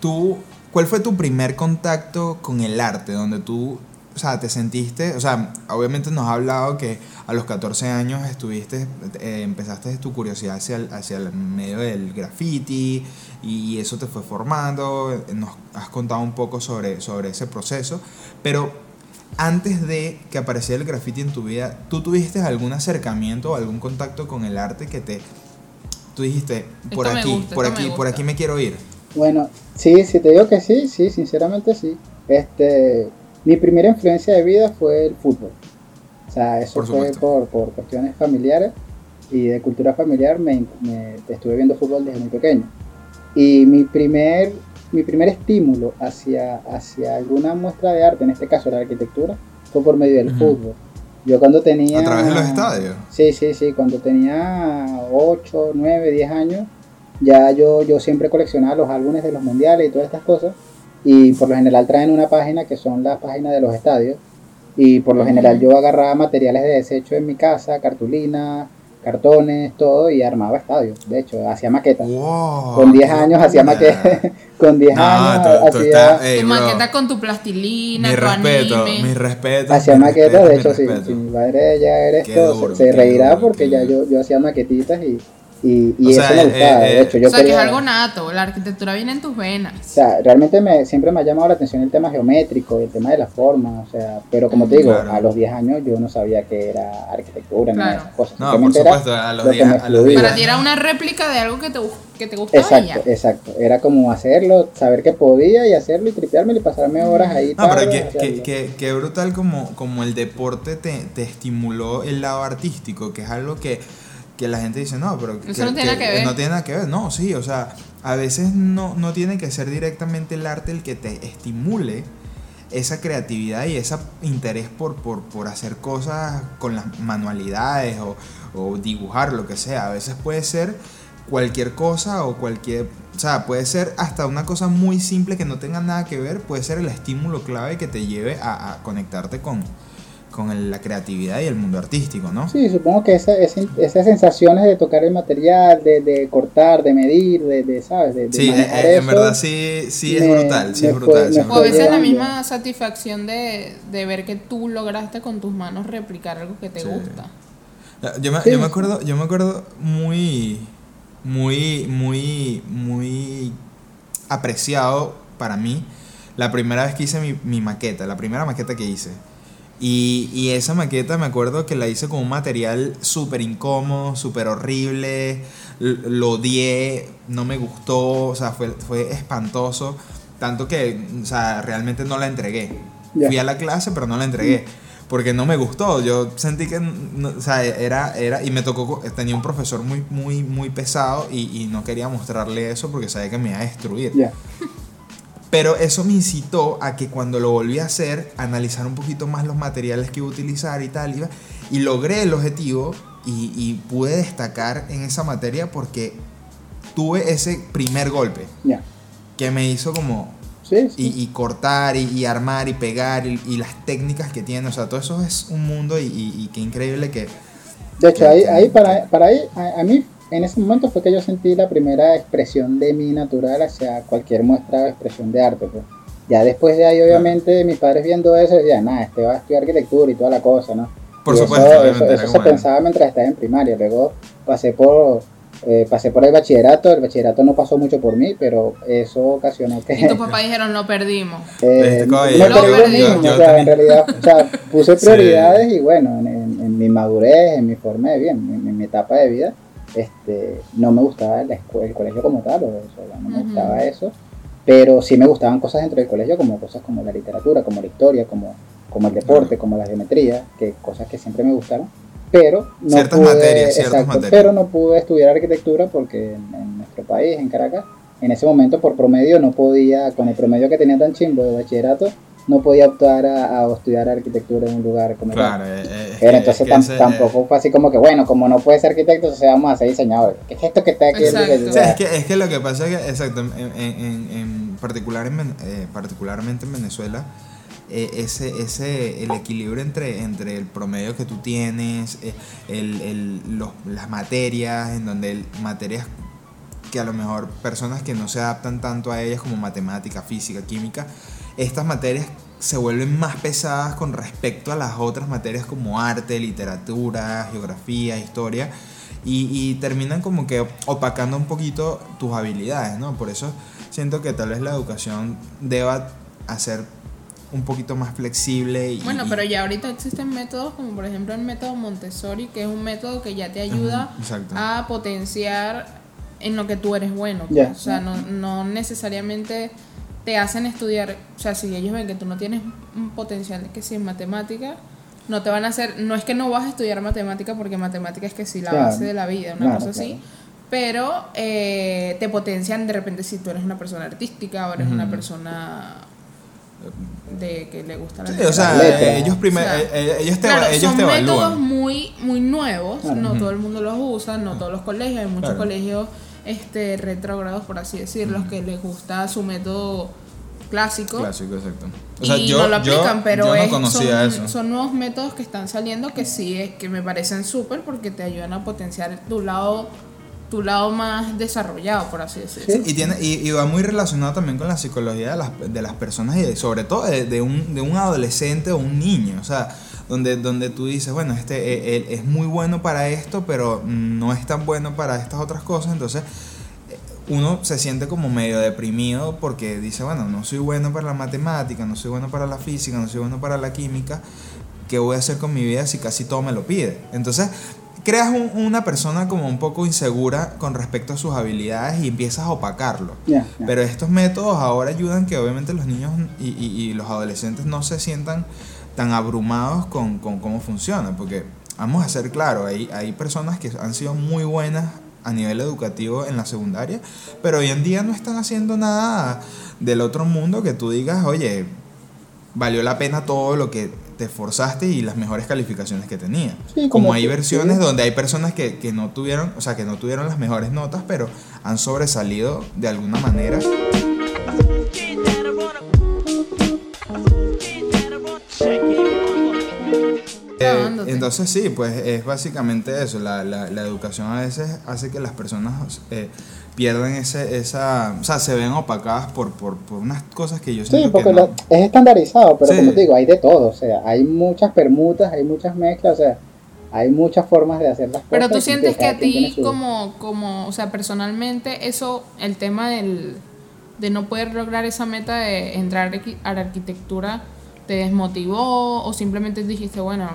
[SPEAKER 1] ¿Tú, ¿Cuál fue tu primer contacto con el arte? Donde tú, o sea, te sentiste, o sea, obviamente nos has hablado que a los 14 años estuviste, eh, empezaste tu curiosidad hacia el, hacia el medio del graffiti y eso te fue formando, nos has contado un poco sobre, sobre ese proceso, pero antes de que apareciera el graffiti en tu vida, ¿tú tuviste algún acercamiento o algún contacto con el arte que te... Tú dijiste, por
[SPEAKER 2] Esto
[SPEAKER 1] aquí,
[SPEAKER 2] gusta,
[SPEAKER 1] por aquí, por aquí me quiero ir.
[SPEAKER 3] Bueno, sí, si te digo que sí, sí, sinceramente sí. Este, mi primera influencia de vida fue el fútbol. O sea, eso
[SPEAKER 1] Por
[SPEAKER 3] fue por, por cuestiones familiares y de cultura familiar. Me, me- estuve viendo fútbol desde muy pequeño. Y mi primer, mi primer estímulo hacia, hacia alguna muestra de arte, en este caso la arquitectura, fue por medio del
[SPEAKER 1] Ujú.
[SPEAKER 3] fútbol. Yo cuando tenía...
[SPEAKER 1] A través de los estadios.
[SPEAKER 3] Sí, sí, sí, cuando tenía 8, 9, 10 años, ya yo, yo siempre coleccionaba los álbumes de los mundiales y todas estas cosas. Y por lo general traen una página que son las páginas de los estadios. Y por lo general yo agarraba materiales de desecho en mi casa, cartulinas, cartones, todo, y armaba estadios. De hecho, hacía maquetas.
[SPEAKER 1] Wow,
[SPEAKER 3] con 10
[SPEAKER 1] qué
[SPEAKER 3] años hacía maquetas. [LAUGHS] con 10
[SPEAKER 1] No,
[SPEAKER 3] años
[SPEAKER 1] tú- tú
[SPEAKER 3] hacía,
[SPEAKER 1] estás- ey,
[SPEAKER 2] tu
[SPEAKER 1] bro,
[SPEAKER 2] maqueta con tu plastilina,
[SPEAKER 1] Mi
[SPEAKER 2] tu
[SPEAKER 1] respeto,
[SPEAKER 2] anime.
[SPEAKER 1] mi respeto.
[SPEAKER 3] hacía
[SPEAKER 1] mi
[SPEAKER 3] maquetas.
[SPEAKER 1] respeto,
[SPEAKER 3] De
[SPEAKER 1] mi
[SPEAKER 3] hecho, si,
[SPEAKER 1] respeto.
[SPEAKER 3] si mi padre ya era esto,
[SPEAKER 1] duro,
[SPEAKER 3] se, se reirá
[SPEAKER 1] duro,
[SPEAKER 3] porque ya yo, yo hacía maquetitas y, y, y eso
[SPEAKER 1] sea,
[SPEAKER 3] me
[SPEAKER 1] eh,
[SPEAKER 3] gustaba.
[SPEAKER 1] eh,
[SPEAKER 3] de hecho, yo
[SPEAKER 2] o sea, que es
[SPEAKER 3] quería-
[SPEAKER 2] algo nato, la arquitectura viene en tus venas.
[SPEAKER 3] O sea, realmente me, siempre me ha llamado la atención el tema geométrico, el tema de la forma, o sea, pero como te digo,
[SPEAKER 1] Claro.
[SPEAKER 3] a los 10 años yo no sabía que era arquitectura ni
[SPEAKER 2] Claro.
[SPEAKER 3] esas cosas.
[SPEAKER 1] No, por supuesto, a los
[SPEAKER 3] lo que
[SPEAKER 1] 10
[SPEAKER 3] me
[SPEAKER 1] a los.
[SPEAKER 2] Para ti era una réplica de algo que te, que te gustaba
[SPEAKER 3] Exacto,
[SPEAKER 2] ya.
[SPEAKER 3] exacto. Era como hacerlo, saber que podía y hacerlo y tripeármelo y pasarme horas ahí.
[SPEAKER 1] No, pero
[SPEAKER 3] tardes
[SPEAKER 1] qué, qué,
[SPEAKER 3] haciendo.
[SPEAKER 1] qué- qué brutal como, como el deporte te, te estimuló el lado artístico, que es algo que, que la gente dice, no, pero
[SPEAKER 2] Eso no tiene nada que ver.
[SPEAKER 1] No tiene nada que ver, no, sí, o sea, a veces no, no tiene que ser directamente el arte el que te estimule esa creatividad y ese interés por, por, por hacer cosas con las manualidades o, o dibujar, lo que sea. A veces puede ser cualquier cosa o cualquier... O sea, puede ser hasta una cosa muy simple que no tenga nada que ver, puede ser el estímulo clave que te lleve a, a conectarte con, con el- la creatividad y el mundo artístico, ¿no?
[SPEAKER 3] Sí, supongo que esa, esa- esas sensaciones de tocar el material, de, de cortar, de medir, de, de, ¿sabes? De, de
[SPEAKER 1] Sí, eh,
[SPEAKER 3] manejar
[SPEAKER 1] eh, en verdad sí, sí es brutal, sí es
[SPEAKER 3] fue-
[SPEAKER 1] brutal.
[SPEAKER 2] O a veces la misma satisfacción de, de ver que tú lograste con tus manos replicar algo que te
[SPEAKER 1] Sí.
[SPEAKER 2] gusta.
[SPEAKER 1] Yo me,
[SPEAKER 3] Sí.
[SPEAKER 1] yo me acuerdo, yo me acuerdo muy, muy, muy, muy apreciado para mí la primera vez que hice mi, mi maqueta, la primera maqueta que hice. Y, y esa maqueta me acuerdo que la hice con un material súper incómodo, súper horrible, lo odié, no me gustó, o sea, fue, fue espantoso, tanto que, o sea, realmente no la entregué.
[SPEAKER 3] Ya.
[SPEAKER 1] Fui a la clase, pero no la entregué. Porque no me gustó, yo sentí que, no- o sea, era, era, y me tocó, tenía un profesor muy, muy, muy pesado y, y no quería mostrarle eso porque sabía que me iba a destruir.
[SPEAKER 3] Ya.
[SPEAKER 1] Pero eso me incitó a que cuando lo volví a hacer, analizar un poquito más los materiales que iba a utilizar y tal. y logré el objetivo y, y pude destacar en esa materia porque tuve ese primer golpe
[SPEAKER 3] Ya.
[SPEAKER 1] que me hizo como...
[SPEAKER 3] Sí, sí.
[SPEAKER 1] Y, y cortar y, y armar y pegar y, las técnicas que tiene. O sea, todo eso es un mundo y, qué increíble que...
[SPEAKER 3] De hecho, ahí, ahí para, para ahí, a, a mí, en ese momento fue que yo sentí la primera expresión de mi natural hacia cualquier muestra o expresión de arte. Pues. Ya después de ahí, obviamente, mis padres viendo eso decían, nada, este va a estudiar arquitectura y toda la cosa, ¿no?
[SPEAKER 1] Por
[SPEAKER 3] Y
[SPEAKER 1] supuesto,
[SPEAKER 3] Eso, eso, eso se
[SPEAKER 1] era.
[SPEAKER 3] pensaba mientras estaba en primaria. Luego pasé por, eh, pasé por el bachillerato. El bachillerato no pasó mucho por mí, pero eso ocasionó que.
[SPEAKER 2] Y tus [LAUGHS] papás dijeron, lo perdimos.
[SPEAKER 3] Eh,
[SPEAKER 1] Este
[SPEAKER 2] yo-
[SPEAKER 3] mismo,
[SPEAKER 1] yo
[SPEAKER 3] o sea, en realidad, o sea, [LAUGHS] puse
[SPEAKER 1] Sí.
[SPEAKER 3] prioridades y bueno, en, en- en mi madurez, en mi forma de vida, en, en mi etapa de vida, este, no me gustaba la escuela, el colegio como tal, o eso, no me gustaba eso, pero sí me gustaban cosas dentro del colegio, como cosas como la literatura, como la historia, como, como el deporte, como la geometría, que cosas que siempre me gustaron, pero no
[SPEAKER 1] Ciertas
[SPEAKER 3] pude,
[SPEAKER 1] materias, ciertas
[SPEAKER 3] exacto,
[SPEAKER 1] materias.
[SPEAKER 3] pero no pude estudiar arquitectura porque en, en nuestro país, en Caracas, en ese momento por promedio no podía, con el promedio que tenía tan chimbo de bachillerato, no podía optar a, a estudiar arquitectura en un lugar como tal.
[SPEAKER 1] Claro, eh, eh, es
[SPEAKER 3] Pero
[SPEAKER 1] que-
[SPEAKER 3] entonces
[SPEAKER 1] es que
[SPEAKER 3] tam-
[SPEAKER 1] ese-
[SPEAKER 3] tampoco fue así como que, bueno, como no puede ser arquitecto, entonces vamos a ser diseñador. ¿Qué es esto que está aquí?
[SPEAKER 2] Exacto.
[SPEAKER 3] O sea,
[SPEAKER 1] es que, es que lo que pasa es que, exacto, en, en- en- en particular en eh, particularmente en Venezuela, eh, ese, ese, el equilibrio entre, entre el promedio que tú tienes, eh, el, el- los- las materias, en donde el- materias que a lo mejor personas que no se adaptan tanto a ellas como matemática, física, química, estas materias se vuelven más pesadas con respecto a las otras materias como arte, literatura, geografía, historia, y, y terminan como que opacando un poquito tus habilidades, ¿no? Por eso siento que tal vez la educación deba hacer un poquito más flexible y...
[SPEAKER 2] Bueno, pero ya ahorita existen métodos como por ejemplo el método Montessori, que es un método que ya te ayuda a potenciar en lo que tú eres bueno. pues.
[SPEAKER 3] Ya.
[SPEAKER 2] O sea, no, no necesariamente te hacen estudiar, o sea, si ellos ven que tú no tienes un potencial que si en matemática, no te van a hacer, no es que no vas a estudiar matemática porque matemática es que sí la
[SPEAKER 3] Claro.
[SPEAKER 2] base de la vida, una
[SPEAKER 3] Claro,
[SPEAKER 2] cosa así.
[SPEAKER 3] claro.
[SPEAKER 2] Pero eh, te potencian de repente si tú eres una persona artística o eres una persona de que le gusta la
[SPEAKER 1] Sí, o sea, eh, ellos, primero
[SPEAKER 2] O sea,
[SPEAKER 1] eh, ellos te,
[SPEAKER 2] Claro,
[SPEAKER 1] ellos
[SPEAKER 2] son
[SPEAKER 1] te
[SPEAKER 2] métodos
[SPEAKER 1] evalúan.
[SPEAKER 2] muy, muy nuevos,
[SPEAKER 3] Claro.
[SPEAKER 2] no todo el mundo los usa, no todos los colegios, hay muchos
[SPEAKER 1] Claro.
[SPEAKER 2] colegios este, retrógrados, por así decirlo, que les gusta su método clásico.
[SPEAKER 1] Clásico, exacto. O
[SPEAKER 2] y
[SPEAKER 1] sea, yo,
[SPEAKER 2] no lo aplican,
[SPEAKER 1] yo-
[SPEAKER 2] pero
[SPEAKER 1] yo no
[SPEAKER 2] es-
[SPEAKER 1] conocía
[SPEAKER 2] son,
[SPEAKER 1] eso.
[SPEAKER 2] son nuevos métodos que están saliendo que sí, es- que me parecen súper porque te ayudan a potenciar tu lado, tu lado más desarrollado, por así decirlo.
[SPEAKER 3] Sí.
[SPEAKER 1] Y, tiene, y, y va muy relacionado también con la psicología de las, de las personas y de- sobre todo de, de un, de un adolescente o un niño. O sea, donde, donde tú dices, bueno, este él es muy bueno para esto, pero no es tan bueno para estas otras cosas. Entonces, eh, uno se siente como medio deprimido porque dice, bueno, no soy bueno para la matemática, no soy bueno para la física, no soy bueno para la química. ¿Qué voy a hacer con mi vida si casi todo me lo pide? Entonces, creas un- una persona como un poco insegura con respecto a sus habilidades y empiezas a opacarlo. Pero estos métodos ahora ayudan que obviamente los niños y, y- y los adolescentes no se sientan tan abrumados con, con cómo funciona, porque vamos a ser claros, hay, hay personas que han sido muy buenas a nivel educativo en la secundaria, pero hoy en día no están haciendo nada del otro mundo que tú digas, oye, valió la pena todo lo que te esforzaste y las mejores calificaciones que tenía.
[SPEAKER 3] Sí,
[SPEAKER 1] como
[SPEAKER 3] como
[SPEAKER 1] hay versiones
[SPEAKER 3] sí.
[SPEAKER 1] donde hay personas que, que no tuvieron, o sea, que no tuvieron las mejores notas, pero han sobresalido de alguna manera. Entonces sí, pues es básicamente eso. La, la, la educación a veces hace que las personas eh, pierdan ese, esa, o sea, se ven opacadas por, por, por unas cosas que yo
[SPEAKER 3] Sí,
[SPEAKER 1] siento
[SPEAKER 3] porque
[SPEAKER 1] que no.
[SPEAKER 3] lo- es estandarizado, pero
[SPEAKER 1] Sí.
[SPEAKER 3] como te digo, hay de todo, o sea, hay muchas permutas, hay muchas mezclas, o sea, hay muchas formas de hacer las cosas.
[SPEAKER 2] Pero tú sientes que a ti
[SPEAKER 3] su-
[SPEAKER 2] como, como, o sea, personalmente eso, el tema del, de no poder lograr esa meta de entrar a la arquitectura, te desmotivó o simplemente dijiste, bueno,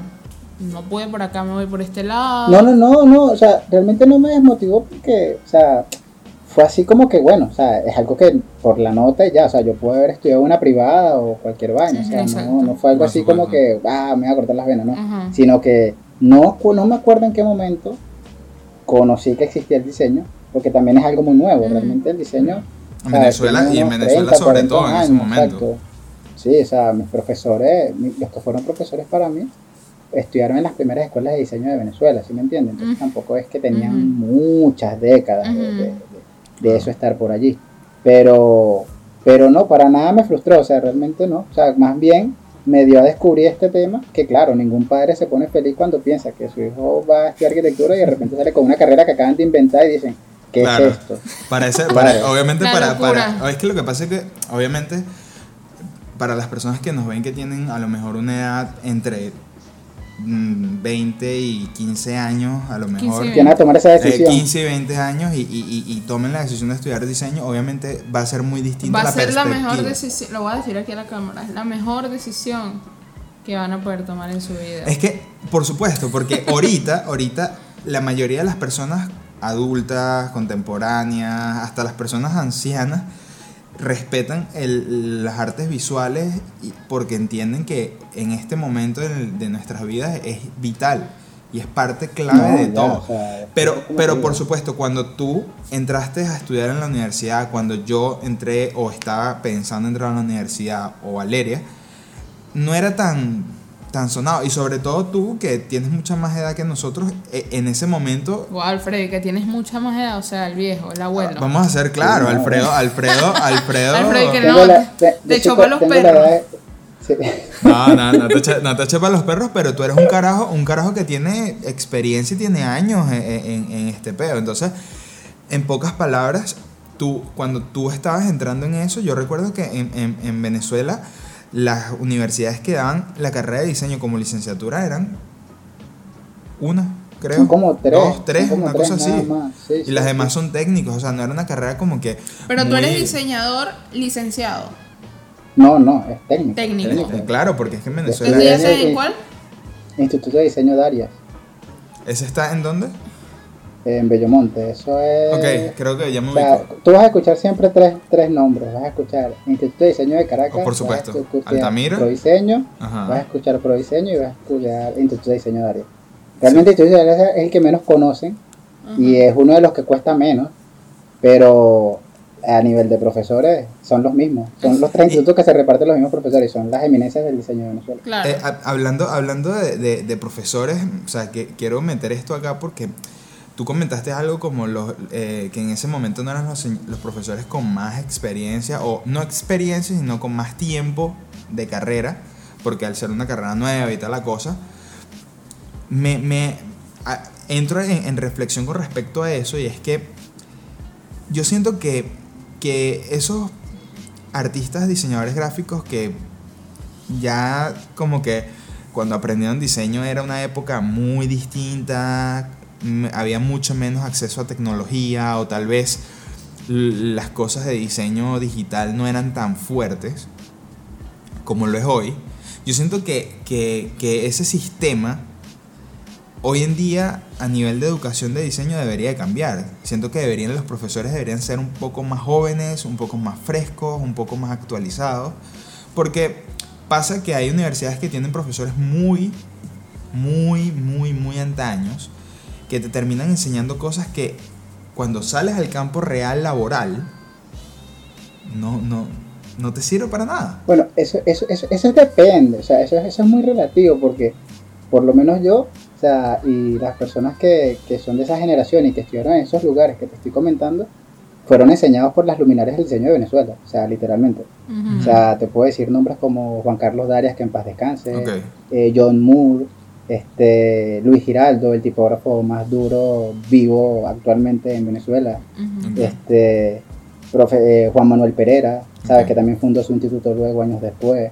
[SPEAKER 2] no pude por acá, me voy por este lado.
[SPEAKER 3] No, no, no, no, o sea, realmente no me desmotivó porque, o sea, fue así como que, bueno, o sea, es algo que por la nota ya, o sea, yo puedo haber estudiado una privada o cualquier vaina, o sea, no, no fue algo así como que, ah, me voy a cortar las venas, ¿no?
[SPEAKER 2] Ajá.
[SPEAKER 3] Sino que no, no me acuerdo en qué momento conocí que existía el diseño, porque también es algo muy nuevo, realmente el diseño.
[SPEAKER 1] En Venezuela y en Venezuela
[SPEAKER 3] 30,
[SPEAKER 1] sobre
[SPEAKER 3] 40
[SPEAKER 1] todo en ese momento.
[SPEAKER 3] exacto. Sí, o sea, mis profesores, los que fueron profesores para mí, estudiaron en las primeras escuelas de diseño de Venezuela, ¿sí me entienden? Entonces
[SPEAKER 2] Mm.
[SPEAKER 3] tampoco es que tenían muchas décadas de,
[SPEAKER 2] Ujú.
[SPEAKER 3] de- de- de eso estar por allí. Pero, pero no, para nada me frustró, o sea, realmente no. O sea, más bien me dio a descubrir este tema, que claro, ningún padre se pone feliz cuando piensa que su hijo va a estudiar arquitectura y de repente sale con una carrera que acaban de inventar y dicen, ¿qué
[SPEAKER 1] Claro.
[SPEAKER 3] es esto?
[SPEAKER 1] Para ese,
[SPEAKER 3] Claro.
[SPEAKER 1] para, obviamente para, para- es que lo que pasa es que obviamente para las personas que nos ven que tienen a lo mejor una edad entre 20 y 15 años, a lo
[SPEAKER 2] 15
[SPEAKER 1] mejor
[SPEAKER 2] y
[SPEAKER 3] Que van a tomar esa
[SPEAKER 1] eh,
[SPEAKER 3] decisión.
[SPEAKER 1] 15 y 20 años y, y- y- y tomen la decisión de estudiar diseño, obviamente va a ser muy distinta
[SPEAKER 2] Va a
[SPEAKER 1] la
[SPEAKER 2] ser la mejor decisión, lo voy a decir aquí a la cámara, es la mejor decisión que van a poder tomar en su vida.
[SPEAKER 1] Es que, por supuesto, porque [LAUGHS] ahorita, ahorita la mayoría de las personas adultas, contemporáneas, hasta las personas ancianas, respetan el- las artes visuales porque entienden que en este momento de, nuestras vidas es vital y es parte clave
[SPEAKER 3] No,
[SPEAKER 1] de todo.
[SPEAKER 3] o sea,
[SPEAKER 1] Pero, pero por supuesto, cuando tú entraste a estudiar en la universidad, cuando yo entré o estaba pensando en entrar a la universidad o Valeria, no era tan, tan sonado. Y sobre todo tú, que tienes mucha más edad que nosotros, e- en ese momento,
[SPEAKER 2] Wow, Alfredo, que tienes mucha más edad, o sea, el viejo, el abuelo.
[SPEAKER 1] vamos a ser claros,
[SPEAKER 3] Sí, no.
[SPEAKER 1] Alfredo, Alfredo, [LAUGHS] Alfredo...
[SPEAKER 2] Alfredo, que no,
[SPEAKER 3] la-
[SPEAKER 2] te- te chopa los perros.
[SPEAKER 3] sí.
[SPEAKER 1] No, no, no te, eche- no te eche para los perros, pero tú eres un carajo, un carajo que tiene experiencia y tiene años en, en- en este pedo. Entonces, en pocas palabras, tú, cuando tú estabas entrando en eso, yo recuerdo que en, en- en Venezuela las universidades que daban la carrera de diseño como licenciatura eran una, creo.
[SPEAKER 3] Son como tres.
[SPEAKER 1] Dos, tres,
[SPEAKER 3] como
[SPEAKER 1] una
[SPEAKER 3] tres
[SPEAKER 1] cosa así.
[SPEAKER 3] sí,
[SPEAKER 1] Y
[SPEAKER 3] sí,
[SPEAKER 1] las
[SPEAKER 3] sí.
[SPEAKER 1] demás son técnicos, o sea, no era una carrera como que...
[SPEAKER 2] Pero tú eres diseñador licenciado.
[SPEAKER 3] No, no, es técnico.
[SPEAKER 2] Técnico.
[SPEAKER 1] Eh, Claro, porque es que en
[SPEAKER 2] ¿Y
[SPEAKER 1] Venezuela...
[SPEAKER 3] Estudia-
[SPEAKER 2] ¿Estudiaste
[SPEAKER 3] eh,
[SPEAKER 2] en cuál?
[SPEAKER 3] Instituto de Diseño de Arias,
[SPEAKER 1] ¿Ese está en dónde?
[SPEAKER 3] En Bellomonte. Eso es.
[SPEAKER 1] Ok, creo que ya me
[SPEAKER 3] O sea, tú vas a escuchar siempre tres, tres nombres. Vas a escuchar Instituto de Diseño de Caracas.
[SPEAKER 1] Oh, por supuesto.
[SPEAKER 3] Vas a escuchar
[SPEAKER 1] Altamira.
[SPEAKER 3] Prodiseño.
[SPEAKER 1] Ajá.
[SPEAKER 3] Vas a escuchar Prodiseño y vas a escuchar Instituto de Diseño de Arias. Realmente Instituto de Arias es el que menos conocen y es uno de los que cuesta menos. Pero a nivel de profesores son los mismos. Son los tres institutos que se reparten los mismos profesores y son las eminencias del diseño de Venezuela.
[SPEAKER 2] Claro.
[SPEAKER 1] Eh, hab- hablando hablando de, de- de profesores, o sea, que quiero meter esto acá porque tú comentaste algo como los, eh, que en ese momento no eran los, profesores con más experiencia, o no experiencia, sino con más tiempo de carrera, porque al ser una carrera nueva y tal la cosa, me, entro en, en reflexión con respecto a eso y es que yo siento que, que esos artistas, diseñadores gráficos que ya como que cuando aprendieron diseño era una época muy distinta, había mucho menos acceso a tecnología o tal vez las cosas de diseño digital no eran tan fuertes como lo es hoy. Yo siento que, que, que ese sistema hoy en día a nivel de educación de diseño debería de cambiar. Siento que deberían los profesores deberían ser un poco más jóvenes, un poco más frescos, un poco más actualizados, porque pasa que hay universidades que tienen profesores muy muy muy muy antaños que te terminan enseñando cosas que cuando sales al campo real laboral no no no te sirve para nada.
[SPEAKER 3] Bueno, eso, eso, eso, eso depende, o sea, eso, eso es muy relativo porque por lo menos yo, o sea, y las personas que, que son de esa generación y que estuvieron en esos lugares que te estoy comentando, fueron enseñados por las luminarias del diseño de Venezuela, o sea, literalmente. O sea, te puedo decir nombres como Juan Carlos Darias, que en paz descanse, eh, John Moore, este, Luis Giraldo, el tipógrafo más duro vivo actualmente en Venezuela, este, profe, eh, Juan Manuel Pereira, ¿sabes? Que también fundó su instituto luego años después,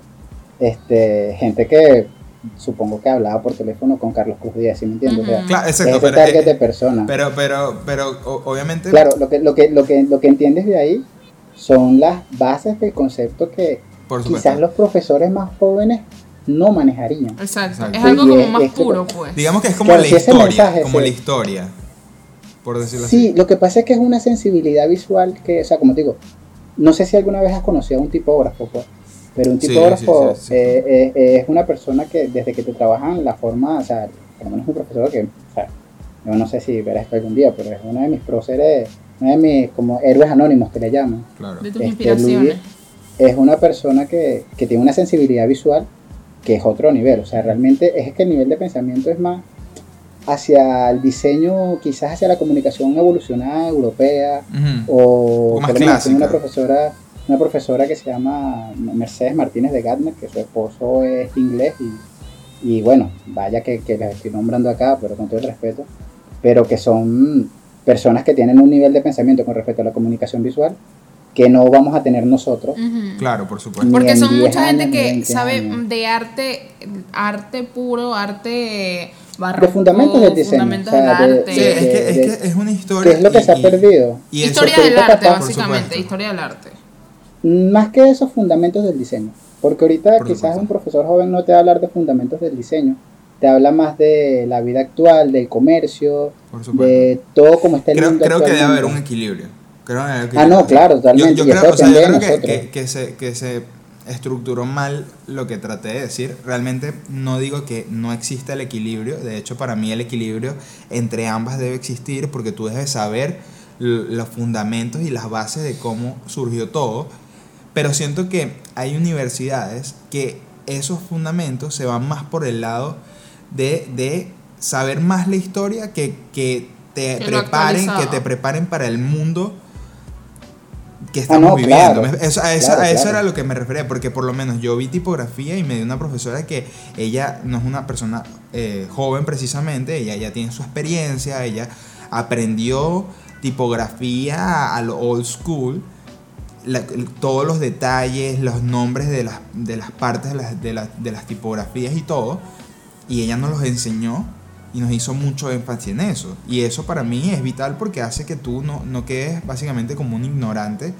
[SPEAKER 3] este, gente que supongo que hablaba por teléfono con Carlos Cruz Díaz, ¿sí me entiendes? O sea,
[SPEAKER 2] Ujú.
[SPEAKER 1] Claro,
[SPEAKER 3] es
[SPEAKER 1] exacto,
[SPEAKER 3] ese
[SPEAKER 1] pero,
[SPEAKER 3] target de personas.
[SPEAKER 1] pero, pero, pero, obviamente.
[SPEAKER 3] Claro, lo que, lo, que, lo, que, lo que entiendes de ahí son las bases del concepto que
[SPEAKER 1] por
[SPEAKER 3] quizás los profesores más jóvenes no manejarían.
[SPEAKER 2] Exacto.
[SPEAKER 1] Exacto.
[SPEAKER 2] Es algo
[SPEAKER 3] Sí,
[SPEAKER 2] como más
[SPEAKER 3] es
[SPEAKER 2] puro, pues.
[SPEAKER 1] Digamos que es como
[SPEAKER 3] Claro,
[SPEAKER 1] la
[SPEAKER 3] si ese
[SPEAKER 1] historia.
[SPEAKER 3] mensaje
[SPEAKER 1] Como
[SPEAKER 3] se-
[SPEAKER 1] la historia. Por decirlo
[SPEAKER 3] Sí,
[SPEAKER 1] así.
[SPEAKER 3] lo que pasa es que es una sensibilidad visual que, o sea, como te digo, no sé si alguna vez has conocido a un tipógrafo, pues, pero un
[SPEAKER 1] Sí,
[SPEAKER 3] tipógrafo
[SPEAKER 1] sí, sí, sí.
[SPEAKER 3] eh, eh, eh, es una persona que desde que te trabajan la forma, o sea, por lo menos un profesor que, o sea, yo no sé si verás esto algún día, pero es uno de mis próceres, uno de mis como héroes anónimos que le llaman.
[SPEAKER 1] Claro.
[SPEAKER 2] De tus
[SPEAKER 3] Este,
[SPEAKER 2] inspiraciones.
[SPEAKER 3] Luis es una persona que, que tiene una sensibilidad visual que es otro nivel. O sea, realmente es que el nivel de pensamiento es más hacia el diseño, quizás hacia la comunicación evolucionada europea, o
[SPEAKER 1] más
[SPEAKER 3] una profesora, una profesora que se llama Mercedes Martínez de Gatner, que su esposo es inglés y, y bueno, vaya que, que las estoy nombrando acá, pero con todo el respeto, pero que son personas que tienen un nivel de pensamiento con respecto a la comunicación visual que no vamos a tener nosotros.
[SPEAKER 1] Claro, por supuesto.
[SPEAKER 2] Porque son
[SPEAKER 3] 10
[SPEAKER 2] mucha gente
[SPEAKER 3] años,
[SPEAKER 2] que
[SPEAKER 3] 20
[SPEAKER 2] sabe
[SPEAKER 3] años.
[SPEAKER 2] de arte, arte puro, arte barroco,
[SPEAKER 3] De fundamentos del diseño,
[SPEAKER 2] fundamentos
[SPEAKER 3] o sea,
[SPEAKER 2] del
[SPEAKER 3] de-
[SPEAKER 2] arte.
[SPEAKER 1] Sí, es, que, es
[SPEAKER 3] de-
[SPEAKER 1] que es una historia.
[SPEAKER 3] ¿Qué es lo que
[SPEAKER 1] y-
[SPEAKER 3] se ha
[SPEAKER 1] y-
[SPEAKER 3] perdido?
[SPEAKER 1] y
[SPEAKER 2] historia del arte,
[SPEAKER 3] capaz-
[SPEAKER 2] básicamente, historia del arte.
[SPEAKER 3] Más que esos fundamentos del diseño. Porque ahorita
[SPEAKER 1] Por
[SPEAKER 3] quizás
[SPEAKER 1] supuesto.
[SPEAKER 3] un profesor joven no te va a hablar de fundamentos del diseño. Te habla más de la vida actual, del comercio, de todo como está el
[SPEAKER 1] Creo,
[SPEAKER 3] mundo
[SPEAKER 1] creo que debe haber un equilibrio. Creo que
[SPEAKER 3] Ah, no, claro, totalmente,
[SPEAKER 1] Yo, yo creo, o sea, yo creo que, que- que se, que se estructuró mal lo que traté de decir. Realmente no digo que no exista el equilibrio. De hecho, para mí el equilibrio entre ambas debe existir porque tú debes saber los fundamentos y las bases de cómo surgió todo. Pero siento que hay universidades que esos fundamentos se van más por el lado de, de saber más la historia que, que te preparen, que te preparen para el mundo que
[SPEAKER 3] Ah,
[SPEAKER 1] estamos
[SPEAKER 3] no,
[SPEAKER 1] viviendo.
[SPEAKER 3] claro.
[SPEAKER 1] Eso- a eso,
[SPEAKER 3] Claro,
[SPEAKER 1] a eso
[SPEAKER 3] claro.
[SPEAKER 1] era lo que me refería, porque por lo menos yo vi tipografía y me dio una profesora que ella no es una persona eh, joven precisamente, ella ya tiene su experiencia, ella aprendió tipografía a lo old school, la- todos los detalles, los nombres de las, de las partes de las, de, las, de las tipografías y todo, y ella nos los enseñó y nos hizo mucho énfasis en eso. Y eso para mí es vital porque hace que tú no, no quedes básicamente como un ignorante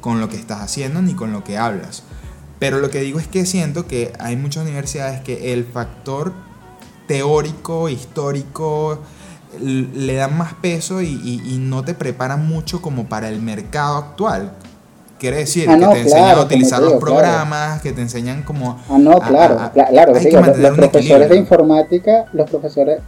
[SPEAKER 1] con lo que estás haciendo ni con lo que hablas. Pero lo que digo es que siento que hay muchas universidades que el factor teórico, histórico, le dan más peso y, y- y no te preparan mucho como para el mercado actual. Quiere decir
[SPEAKER 3] Ah,
[SPEAKER 1] que
[SPEAKER 3] no,
[SPEAKER 1] te enseñan
[SPEAKER 3] claro,
[SPEAKER 1] a utilizar
[SPEAKER 3] te
[SPEAKER 1] los
[SPEAKER 3] digo, claro.
[SPEAKER 1] programas, que te enseñan como...
[SPEAKER 3] Ah, no, claro,
[SPEAKER 1] a- a-
[SPEAKER 3] cla- claro,
[SPEAKER 1] hay
[SPEAKER 3] digo,
[SPEAKER 1] que
[SPEAKER 3] los, los profesores de
[SPEAKER 1] equilibrio.
[SPEAKER 3] informática, los profesores,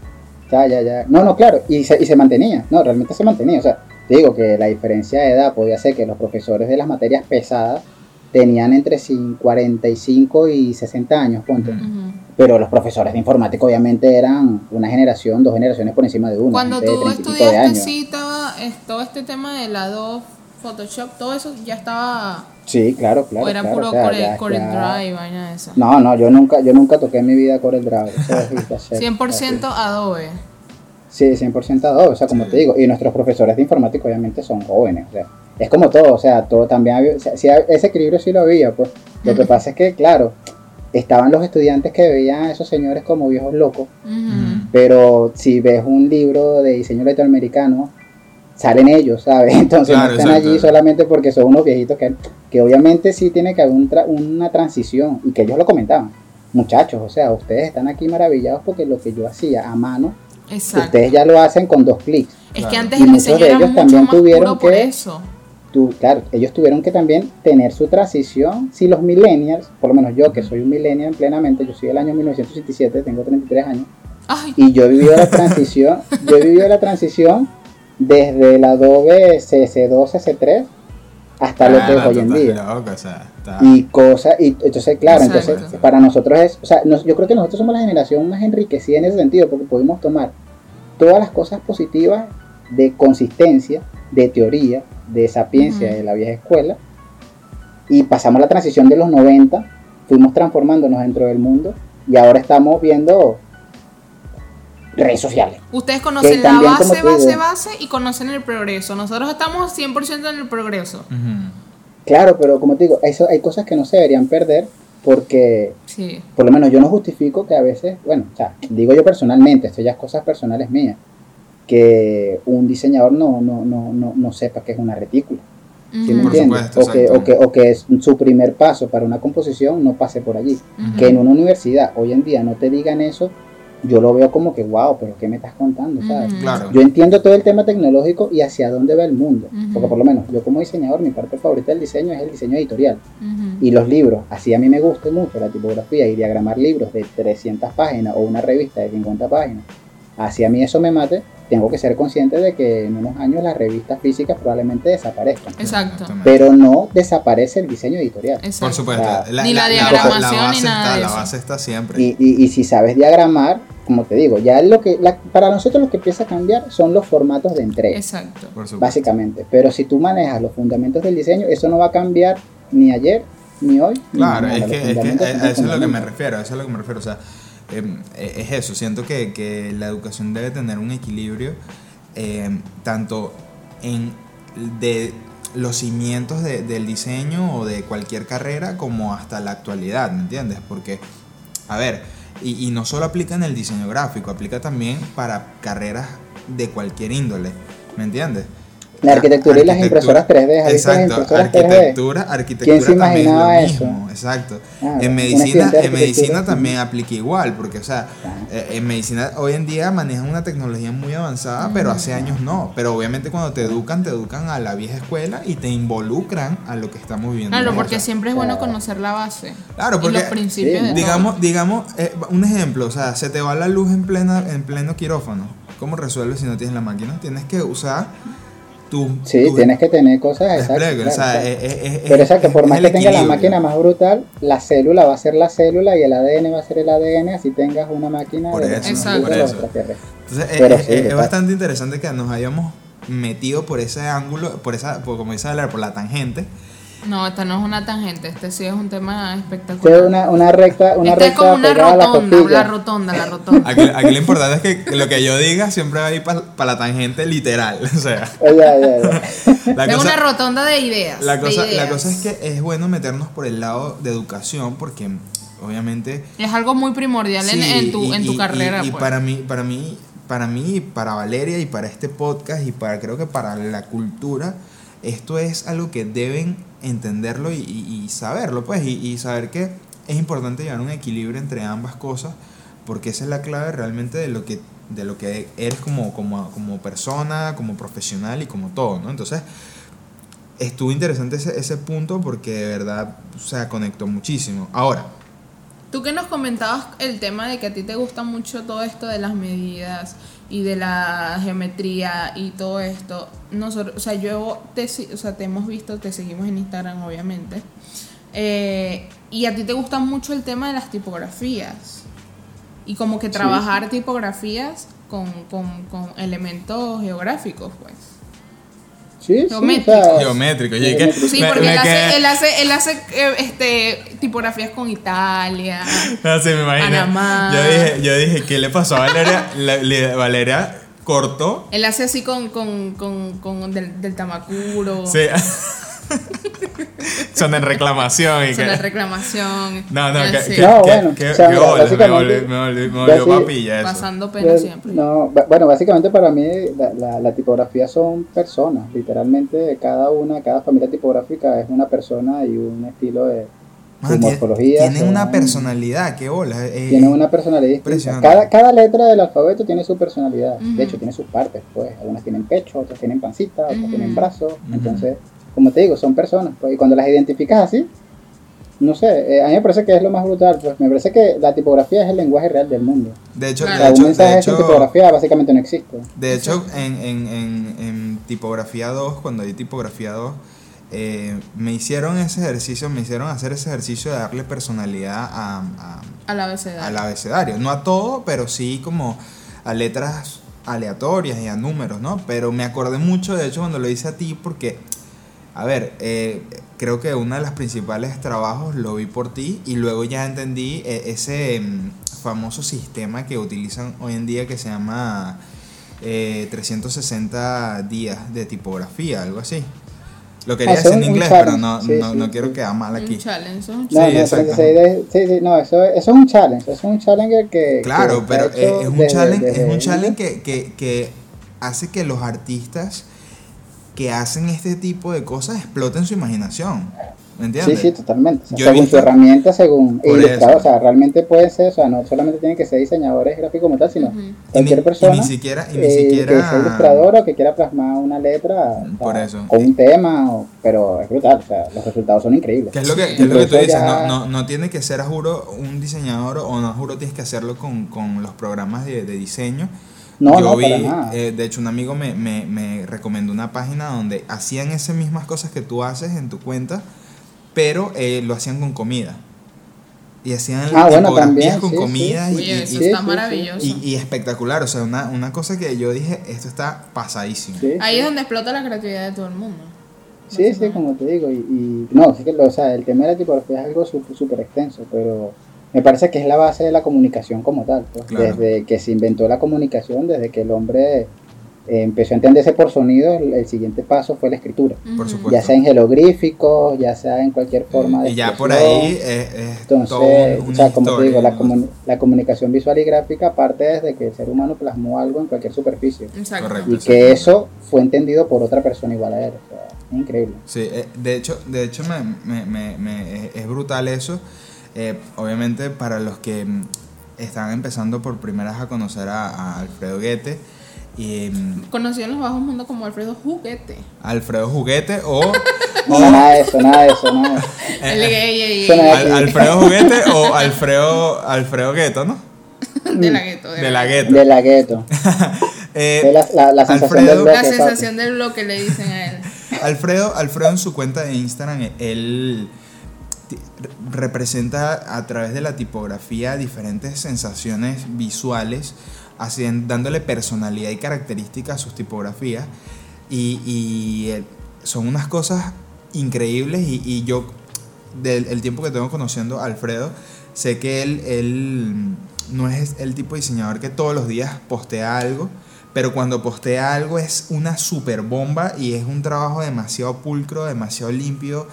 [SPEAKER 3] ya, ya, ya, no, no, claro, y se, y se mantenía, no, realmente se mantenía, o sea, te digo que la diferencia de edad podía ser que los profesores de las materias pesadas tenían entre cin- 45 y 60 años, ponte,
[SPEAKER 1] Ujú.
[SPEAKER 2] Ujú.
[SPEAKER 3] pero los profesores de informática obviamente eran una generación, dos generaciones por encima de uno.
[SPEAKER 2] Cuando tú
[SPEAKER 3] 30 y pico de
[SPEAKER 2] estudiaste, sí, estaba, es- todo este tema de la Adobe Photoshop, todo eso ya estaba.
[SPEAKER 3] Sí, claro, claro.
[SPEAKER 2] o era
[SPEAKER 3] claro,
[SPEAKER 2] puro
[SPEAKER 3] o sea,
[SPEAKER 2] Core,
[SPEAKER 3] ya-
[SPEAKER 2] Drive, vaina de esa.
[SPEAKER 3] No, no, yo nunca, yo nunca toqué en mi vida Corel Drive. eso es ya sé,
[SPEAKER 2] 100% Adobe.
[SPEAKER 3] Sí, 100% Adobe, o sea, como
[SPEAKER 1] Sí.
[SPEAKER 3] te digo, y nuestros profesores de informática obviamente son jóvenes, o sea, es como todo, o sea, todo también había, o sea, sí, ese equilibrio sí lo había, pues, lo que [LAUGHS] pasa es que, claro, estaban los estudiantes que veían a esos señores como viejos locos, pero si ves un libro de diseño latinoamericano, salen ellos, ¿sabes? [LAUGHS] Entonces
[SPEAKER 1] Claro,
[SPEAKER 3] no están
[SPEAKER 1] exacto.
[SPEAKER 3] allí solamente porque son unos viejitos que, que obviamente sí tiene que haber un tra- una transición, y que ellos lo comentaban, muchachos, o sea, ustedes están aquí maravillados porque lo que yo hacía a mano,
[SPEAKER 2] Exacto.
[SPEAKER 3] ustedes ya lo hacen con dos clics.
[SPEAKER 2] Es que antes
[SPEAKER 3] Y muchos de ellos
[SPEAKER 2] mucho
[SPEAKER 3] también tuvieron que-
[SPEAKER 2] eso.
[SPEAKER 3] claro, ellos tuvieron que también tener su transición. Si los millennials, por lo menos yo que soy un millennial plenamente, yo soy del año 1987, tengo 33 años,
[SPEAKER 2] Ay,
[SPEAKER 3] y yo he vivido la [LAUGHS] transición, yo he vivido la transición desde el Adobe CS2, CS3 hasta lo que es
[SPEAKER 1] Ah,
[SPEAKER 3] hoy en día.
[SPEAKER 1] loco, o sea, está-
[SPEAKER 3] Y cosas, y entonces, claro,
[SPEAKER 2] Exacto.
[SPEAKER 3] entonces para nosotros es, o sea, nos- yo creo que nosotros somos la generación más enriquecida en ese sentido, porque pudimos tomar todas las cosas positivas de consistencia, de teoría, de sapiencia de la vieja escuela, y pasamos la transición de los 90, fuimos transformándonos dentro del mundo, y ahora estamos viendo redes sociales.
[SPEAKER 2] ustedes conocen la
[SPEAKER 3] también,
[SPEAKER 2] base,
[SPEAKER 3] digo-
[SPEAKER 2] base, base y conocen el progreso. Nosotros estamos 100% en el progreso.
[SPEAKER 3] Claro, pero como te digo, eso, hay cosas que no se deberían perder porque
[SPEAKER 2] Sí.
[SPEAKER 3] por lo menos yo no justifico que a veces, bueno, o sea, digo yo personalmente, esto ya es cosas personales mías, que un diseñador no, no, no, no, no sepa que es una retícula, ¿sí me entiendes?
[SPEAKER 1] supuesto,
[SPEAKER 3] o, que, o, que, o que es su primer paso para una composición no pase por allí. Que en una universidad hoy en día no te digan eso, yo lo veo como que, wow, pero ¿qué me estás contando? ¿sabes?
[SPEAKER 1] Claro.
[SPEAKER 3] Yo entiendo todo el tema tecnológico y hacia dónde va el mundo, porque por lo menos yo como diseñador, mi parte favorita del diseño es el diseño editorial. Y los libros, así a mí me gusta mucho la tipografía y diagramar libros de 300 páginas o una revista de 50 páginas, así a mí eso me mate, tengo que ser consciente de que en unos años las revistas físicas probablemente desaparezcan.
[SPEAKER 2] Exacto.
[SPEAKER 3] Pero no desaparece el diseño editorial.
[SPEAKER 2] Exacto.
[SPEAKER 1] Por supuesto.
[SPEAKER 3] O sea,
[SPEAKER 2] Ni la diagramación
[SPEAKER 1] base
[SPEAKER 2] ni nada
[SPEAKER 1] está,
[SPEAKER 2] de
[SPEAKER 1] La
[SPEAKER 2] eso.
[SPEAKER 1] base está siempre.
[SPEAKER 3] Y, y, y si sabes diagramar, como te digo, ya lo que la- para nosotros lo que empieza a cambiar son los formatos de entrega,
[SPEAKER 2] Exacto.
[SPEAKER 1] Por supuesto.
[SPEAKER 3] básicamente. Pero si tú manejas los fundamentos del diseño, eso no va a cambiar ni ayer, ni hoy. ni
[SPEAKER 1] Claro,
[SPEAKER 3] mañana.
[SPEAKER 1] es que, es que a eso es lo que me refiero, a eso es lo que me refiero. O sea, es eso, siento que, que la educación debe tener un equilibrio em, tanto en de los cimientos de- del diseño o de cualquier carrera como hasta la actualidad, ¿me entiendes? Porque, a ver, y no solo aplica en el diseño gráfico, aplica también para carreras de cualquier índole, ¿me entiendes?
[SPEAKER 3] La arquitectura y las
[SPEAKER 1] Arquitectura-
[SPEAKER 3] impresoras 3D, ¿has visto las
[SPEAKER 1] Exacto,
[SPEAKER 3] impresoras 3D?
[SPEAKER 1] arquitectura, arquitectura
[SPEAKER 3] ¿Quién se
[SPEAKER 1] también es lo mismo, exacto.
[SPEAKER 3] Ah,
[SPEAKER 1] en medicina, en medicina
[SPEAKER 3] arquitectura.
[SPEAKER 1] también aplica igual, porque o sea,
[SPEAKER 3] Claro.
[SPEAKER 1] eh, en medicina hoy en día manejan una tecnología muy avanzada, pero hace años no. Pero obviamente cuando te educan, te educan a la vieja escuela y te involucran a lo que estamos viviendo.
[SPEAKER 2] Claro, porque siempre es bueno conocer la base.
[SPEAKER 1] Claro,
[SPEAKER 2] y
[SPEAKER 1] porque
[SPEAKER 2] los principios
[SPEAKER 3] sí,
[SPEAKER 2] de todo.
[SPEAKER 1] digamos, digamos, eh, un ejemplo, o sea, se te va la luz en plena, en pleno quirófano. ¿Cómo resuelves si no tienes la máquina? Tienes que usar tu.
[SPEAKER 3] Sí, tienes que tener cosas exactas.
[SPEAKER 1] explico, o
[SPEAKER 3] claro,
[SPEAKER 1] sea,
[SPEAKER 3] claro.
[SPEAKER 1] es- es- es-
[SPEAKER 3] Pero exacto, por más que tenga la máquina más brutal, la célula va a ser la célula y el ADN va a ser el ADN, así tengas una máquina
[SPEAKER 1] Por
[SPEAKER 3] de
[SPEAKER 1] eso,
[SPEAKER 2] Exacto.
[SPEAKER 1] por eso. Entonces, es-
[SPEAKER 3] Pero
[SPEAKER 1] es,
[SPEAKER 3] sí,
[SPEAKER 1] es bastante interesante que nos hayamos metido por ese ángulo, por esa, por, como dice hablar, por la tangente.
[SPEAKER 2] No, esta no es una tangente, este sí es un tema espectacular.
[SPEAKER 3] es una, una recta, una
[SPEAKER 2] Esta es
[SPEAKER 3] recta
[SPEAKER 2] como una
[SPEAKER 3] la
[SPEAKER 2] rotonda, la rotonda, la [LAUGHS] rotonda.
[SPEAKER 1] Aquí, aquí lo importante es que lo que yo diga siempre va a ir para la tangente literal. [LAUGHS] O sea,
[SPEAKER 3] Oye, oye, oye.
[SPEAKER 1] la
[SPEAKER 2] es
[SPEAKER 1] cosa,
[SPEAKER 2] una rotonda de ideas.
[SPEAKER 1] la,
[SPEAKER 2] de
[SPEAKER 1] cosa, la cosa es que es bueno meternos por el lado de educación porque obviamente
[SPEAKER 2] Es algo muy primordial en,
[SPEAKER 1] Sí,
[SPEAKER 2] en tu,
[SPEAKER 1] y-
[SPEAKER 2] en tu
[SPEAKER 1] y-
[SPEAKER 2] carrera.
[SPEAKER 1] Y, y
[SPEAKER 2] pues.
[SPEAKER 1] para mí, para mí, para mí, para Valeria y para este podcast y para creo que para la cultura, esto es algo que deben entenderlo y, y- saberlo, pues, y, y saber que es importante llevar un equilibrio entre ambas cosas, porque esa es la clave realmente de lo que de lo que eres como, como, como persona, como profesional y como todo, ¿no? Entonces, estuvo interesante ese, ese punto porque de verdad, o sea, conectó muchísimo. Ahora,
[SPEAKER 2] Tú que nos comentabas el tema de que a ti te gusta mucho todo esto de las medidas y de la geometría y todo esto. Nosotros, o sea, yo te, o sea, te hemos visto, te seguimos en Instagram, obviamente. Eh, y a ti te gusta mucho el tema de las tipografías. y como que trabajar tipografías con, con, con elementos geográficos, pues.
[SPEAKER 3] Sí, sí,
[SPEAKER 2] Geométrico.
[SPEAKER 3] o sea,
[SPEAKER 1] Geométrico, que-
[SPEAKER 3] geométrico.
[SPEAKER 2] Sí,
[SPEAKER 1] Me-
[SPEAKER 2] porque
[SPEAKER 1] me
[SPEAKER 2] él,
[SPEAKER 1] quedé-
[SPEAKER 2] hace, él hace, él hace eh, este, tipografías con Italia.
[SPEAKER 1] No, sí, me imagino.
[SPEAKER 2] Panamá.
[SPEAKER 1] Yo dije, yo dije, ¿qué le pasó a Valeria? La- le- Valeria cortó.
[SPEAKER 2] Él hace así con, con, con, con del, del Tamacuro.
[SPEAKER 1] Sí. [LAUGHS] Son en reclamación y
[SPEAKER 2] Son
[SPEAKER 1] que.
[SPEAKER 2] de reclamación.
[SPEAKER 1] No, no, que, que,
[SPEAKER 3] No,
[SPEAKER 1] que-
[SPEAKER 3] bueno,
[SPEAKER 1] que-
[SPEAKER 3] o sea,
[SPEAKER 1] que
[SPEAKER 3] mira,
[SPEAKER 1] bola, me volvió, me volvió, me volvió papilla eso.
[SPEAKER 2] Pasando pena
[SPEAKER 3] Pues,
[SPEAKER 2] siempre.
[SPEAKER 3] No, bueno, básicamente para mí la, la, la tipografía son personas, literalmente cada una, cada familia tipográfica es una persona y un estilo de,
[SPEAKER 1] Man, tiene-
[SPEAKER 3] morfología.
[SPEAKER 1] Tienen
[SPEAKER 3] son-
[SPEAKER 1] una personalidad, qué bola. eh,
[SPEAKER 3] Tienen una personalidad. Cada, cada letra del alfabeto tiene su personalidad. De hecho, tiene sus partes, pues. Algunas tienen pecho, otras tienen pancita, otras tienen brazos. Entonces, como te digo, son personas. Pues, y cuando las identificas así, no sé, eh, a mí me parece que es lo más brutal. Pues me parece que la tipografía es el lenguaje real del mundo.
[SPEAKER 1] De hecho,
[SPEAKER 2] Claro.
[SPEAKER 1] de hecho,
[SPEAKER 3] mensaje sin tipografía básicamente no existe.
[SPEAKER 1] de hecho en, en, en, en tipografía 2, cuando di tipografía 2, eh, me hicieron ese ejercicio, me hicieron hacer ese ejercicio de darle personalidad a, a-
[SPEAKER 2] Al abecedario.
[SPEAKER 1] al abecedario. No a todo, pero sí como a letras aleatorias y a números, ¿no? Pero me acordé mucho, de hecho, cuando lo hice a ti, porque, a ver, eh, creo que uno de los principales trabajos lo vi por ti y luego ya entendí eh, ese mm, famoso sistema que utilizan hoy en día que se llama eh, 360 días de tipografía, algo así. Lo quería
[SPEAKER 3] Ah,
[SPEAKER 1] decir en
[SPEAKER 3] son un
[SPEAKER 1] inglés,
[SPEAKER 3] challenge,
[SPEAKER 1] pero no,
[SPEAKER 3] sí,
[SPEAKER 1] no,
[SPEAKER 3] sí,
[SPEAKER 1] no
[SPEAKER 3] sí.
[SPEAKER 1] quiero quedar mal aquí.
[SPEAKER 2] Un challenge, eso es un
[SPEAKER 3] No,
[SPEAKER 1] Sí,
[SPEAKER 3] no,
[SPEAKER 1] exacto.
[SPEAKER 3] 36 de- sí, sí, no, eso, eso es un challenge, eso es un challenge que...
[SPEAKER 1] Claro,
[SPEAKER 3] que
[SPEAKER 1] pero
[SPEAKER 3] hecho
[SPEAKER 1] es, un
[SPEAKER 3] desde-
[SPEAKER 1] challenge,
[SPEAKER 3] desde
[SPEAKER 1] es un challenge que, que, que hace que los artistas que hacen este tipo de cosas exploten su imaginación. ¿Me
[SPEAKER 3] Sí,
[SPEAKER 1] entiendes?
[SPEAKER 3] sí, totalmente. O sea,
[SPEAKER 1] Yo he
[SPEAKER 3] según
[SPEAKER 1] visto-
[SPEAKER 3] su herramienta, según ilustrador, o sea, realmente pueden ser, o sea, no solamente tienen que ser diseñadores gráficos como tal, sino.
[SPEAKER 1] Y ni,
[SPEAKER 3] cualquier
[SPEAKER 1] y
[SPEAKER 3] persona
[SPEAKER 1] ni siquiera, y ni
[SPEAKER 3] eh,
[SPEAKER 1] siquiera
[SPEAKER 3] que sea ilustrador o que quiera plasmar una letra o
[SPEAKER 1] Por
[SPEAKER 3] sea,
[SPEAKER 1] eso.
[SPEAKER 3] con un tema, o- pero es brutal, o sea, los resultados son increíbles.
[SPEAKER 1] ¿Qué es lo que,
[SPEAKER 2] Sí.
[SPEAKER 1] qué es lo que tú dices?
[SPEAKER 3] ya-
[SPEAKER 1] No, no, no tiene que ser a juro un diseñador o no a juro tienes que hacerlo con, con los programas de, de diseño.
[SPEAKER 3] No,
[SPEAKER 1] Yo
[SPEAKER 3] no,
[SPEAKER 1] vi,
[SPEAKER 3] para nada.
[SPEAKER 1] eh, de hecho, un amigo me, me, me recomendó una página donde hacían esas mismas cosas que tú haces en tu cuenta, pero eh, lo hacían con comida. Y hacían
[SPEAKER 3] Ah, bueno, también,
[SPEAKER 1] con
[SPEAKER 3] sí,
[SPEAKER 1] comida y-
[SPEAKER 2] Oye,
[SPEAKER 1] y,
[SPEAKER 2] eso
[SPEAKER 1] y-
[SPEAKER 3] sí,
[SPEAKER 2] está
[SPEAKER 3] sí,
[SPEAKER 2] maravilloso.
[SPEAKER 1] y- y espectacular. O sea, una, una cosa que yo dije, esto está pasadísimo.
[SPEAKER 3] Sí,
[SPEAKER 2] Ahí
[SPEAKER 3] sí.
[SPEAKER 2] es donde explota la creatividad de todo el mundo.
[SPEAKER 3] Sí, sí, como te digo, y, y no, sí que lo- o sea, el tema de la tipografía es algo súper extenso, pero me parece que es la base de la comunicación como tal, pues,
[SPEAKER 1] Claro.
[SPEAKER 3] desde que se inventó la comunicación, desde que el hombre eh, empezó a entenderse por sonido, el, el siguiente paso fue la escritura,
[SPEAKER 1] Por
[SPEAKER 2] Ujú.
[SPEAKER 1] supuesto.
[SPEAKER 3] ya sea en jeroglíficos, ya sea en cualquier forma de
[SPEAKER 1] Y ya por ahí es, es
[SPEAKER 3] Entonces,
[SPEAKER 1] todo un-
[SPEAKER 3] o sea, como te digo, la,
[SPEAKER 1] ¿no?
[SPEAKER 3] comu- la comunicación visual y gráfica parte desde que el ser humano plasmó algo en cualquier superficie
[SPEAKER 2] Exacto.
[SPEAKER 1] Correcto.
[SPEAKER 3] y que eso fue entendido por otra persona igual a él, o sea, es increíble.
[SPEAKER 1] Sí, eh, de hecho, de hecho me, me- me- me- es- es brutal eso. Eh, obviamente para los que mm, están empezando por primera vez a conocer a, a Alfredo Guete, y, mm,
[SPEAKER 2] Conocido en los bajos mundos como Alfredo Juguete.
[SPEAKER 1] Alfredo Juguete o,
[SPEAKER 3] No, [LAUGHS]
[SPEAKER 1] o
[SPEAKER 3] nada de eso, nada de eso, nada de eso. [LAUGHS]
[SPEAKER 2] Gay.
[SPEAKER 1] Al- Alfredo Juguete [LAUGHS] o Alfredo, Alfredo Gueto, ¿no?
[SPEAKER 2] de la gueto.
[SPEAKER 1] De la Gueto.
[SPEAKER 3] De la gueto.
[SPEAKER 1] Eh,
[SPEAKER 3] De la, la, la sensación
[SPEAKER 1] Alfredo-
[SPEAKER 3] del bloque,
[SPEAKER 2] La sensación del bloque le dicen a él.
[SPEAKER 1] Alfredo, Alfredo en su cuenta de Instagram, él representa a través de la tipografía diferentes sensaciones visuales, hacien- dándole personalidad y características a sus tipografías. Y, eh, son unas cosas increíbles y, yo, del el tiempo que tengo conociendo a Alfredo, sé que él, él no es el tipo de diseñador que todos los días postea algo, pero cuando postea algo es una super bomba y es un trabajo demasiado pulcro, demasiado limpio,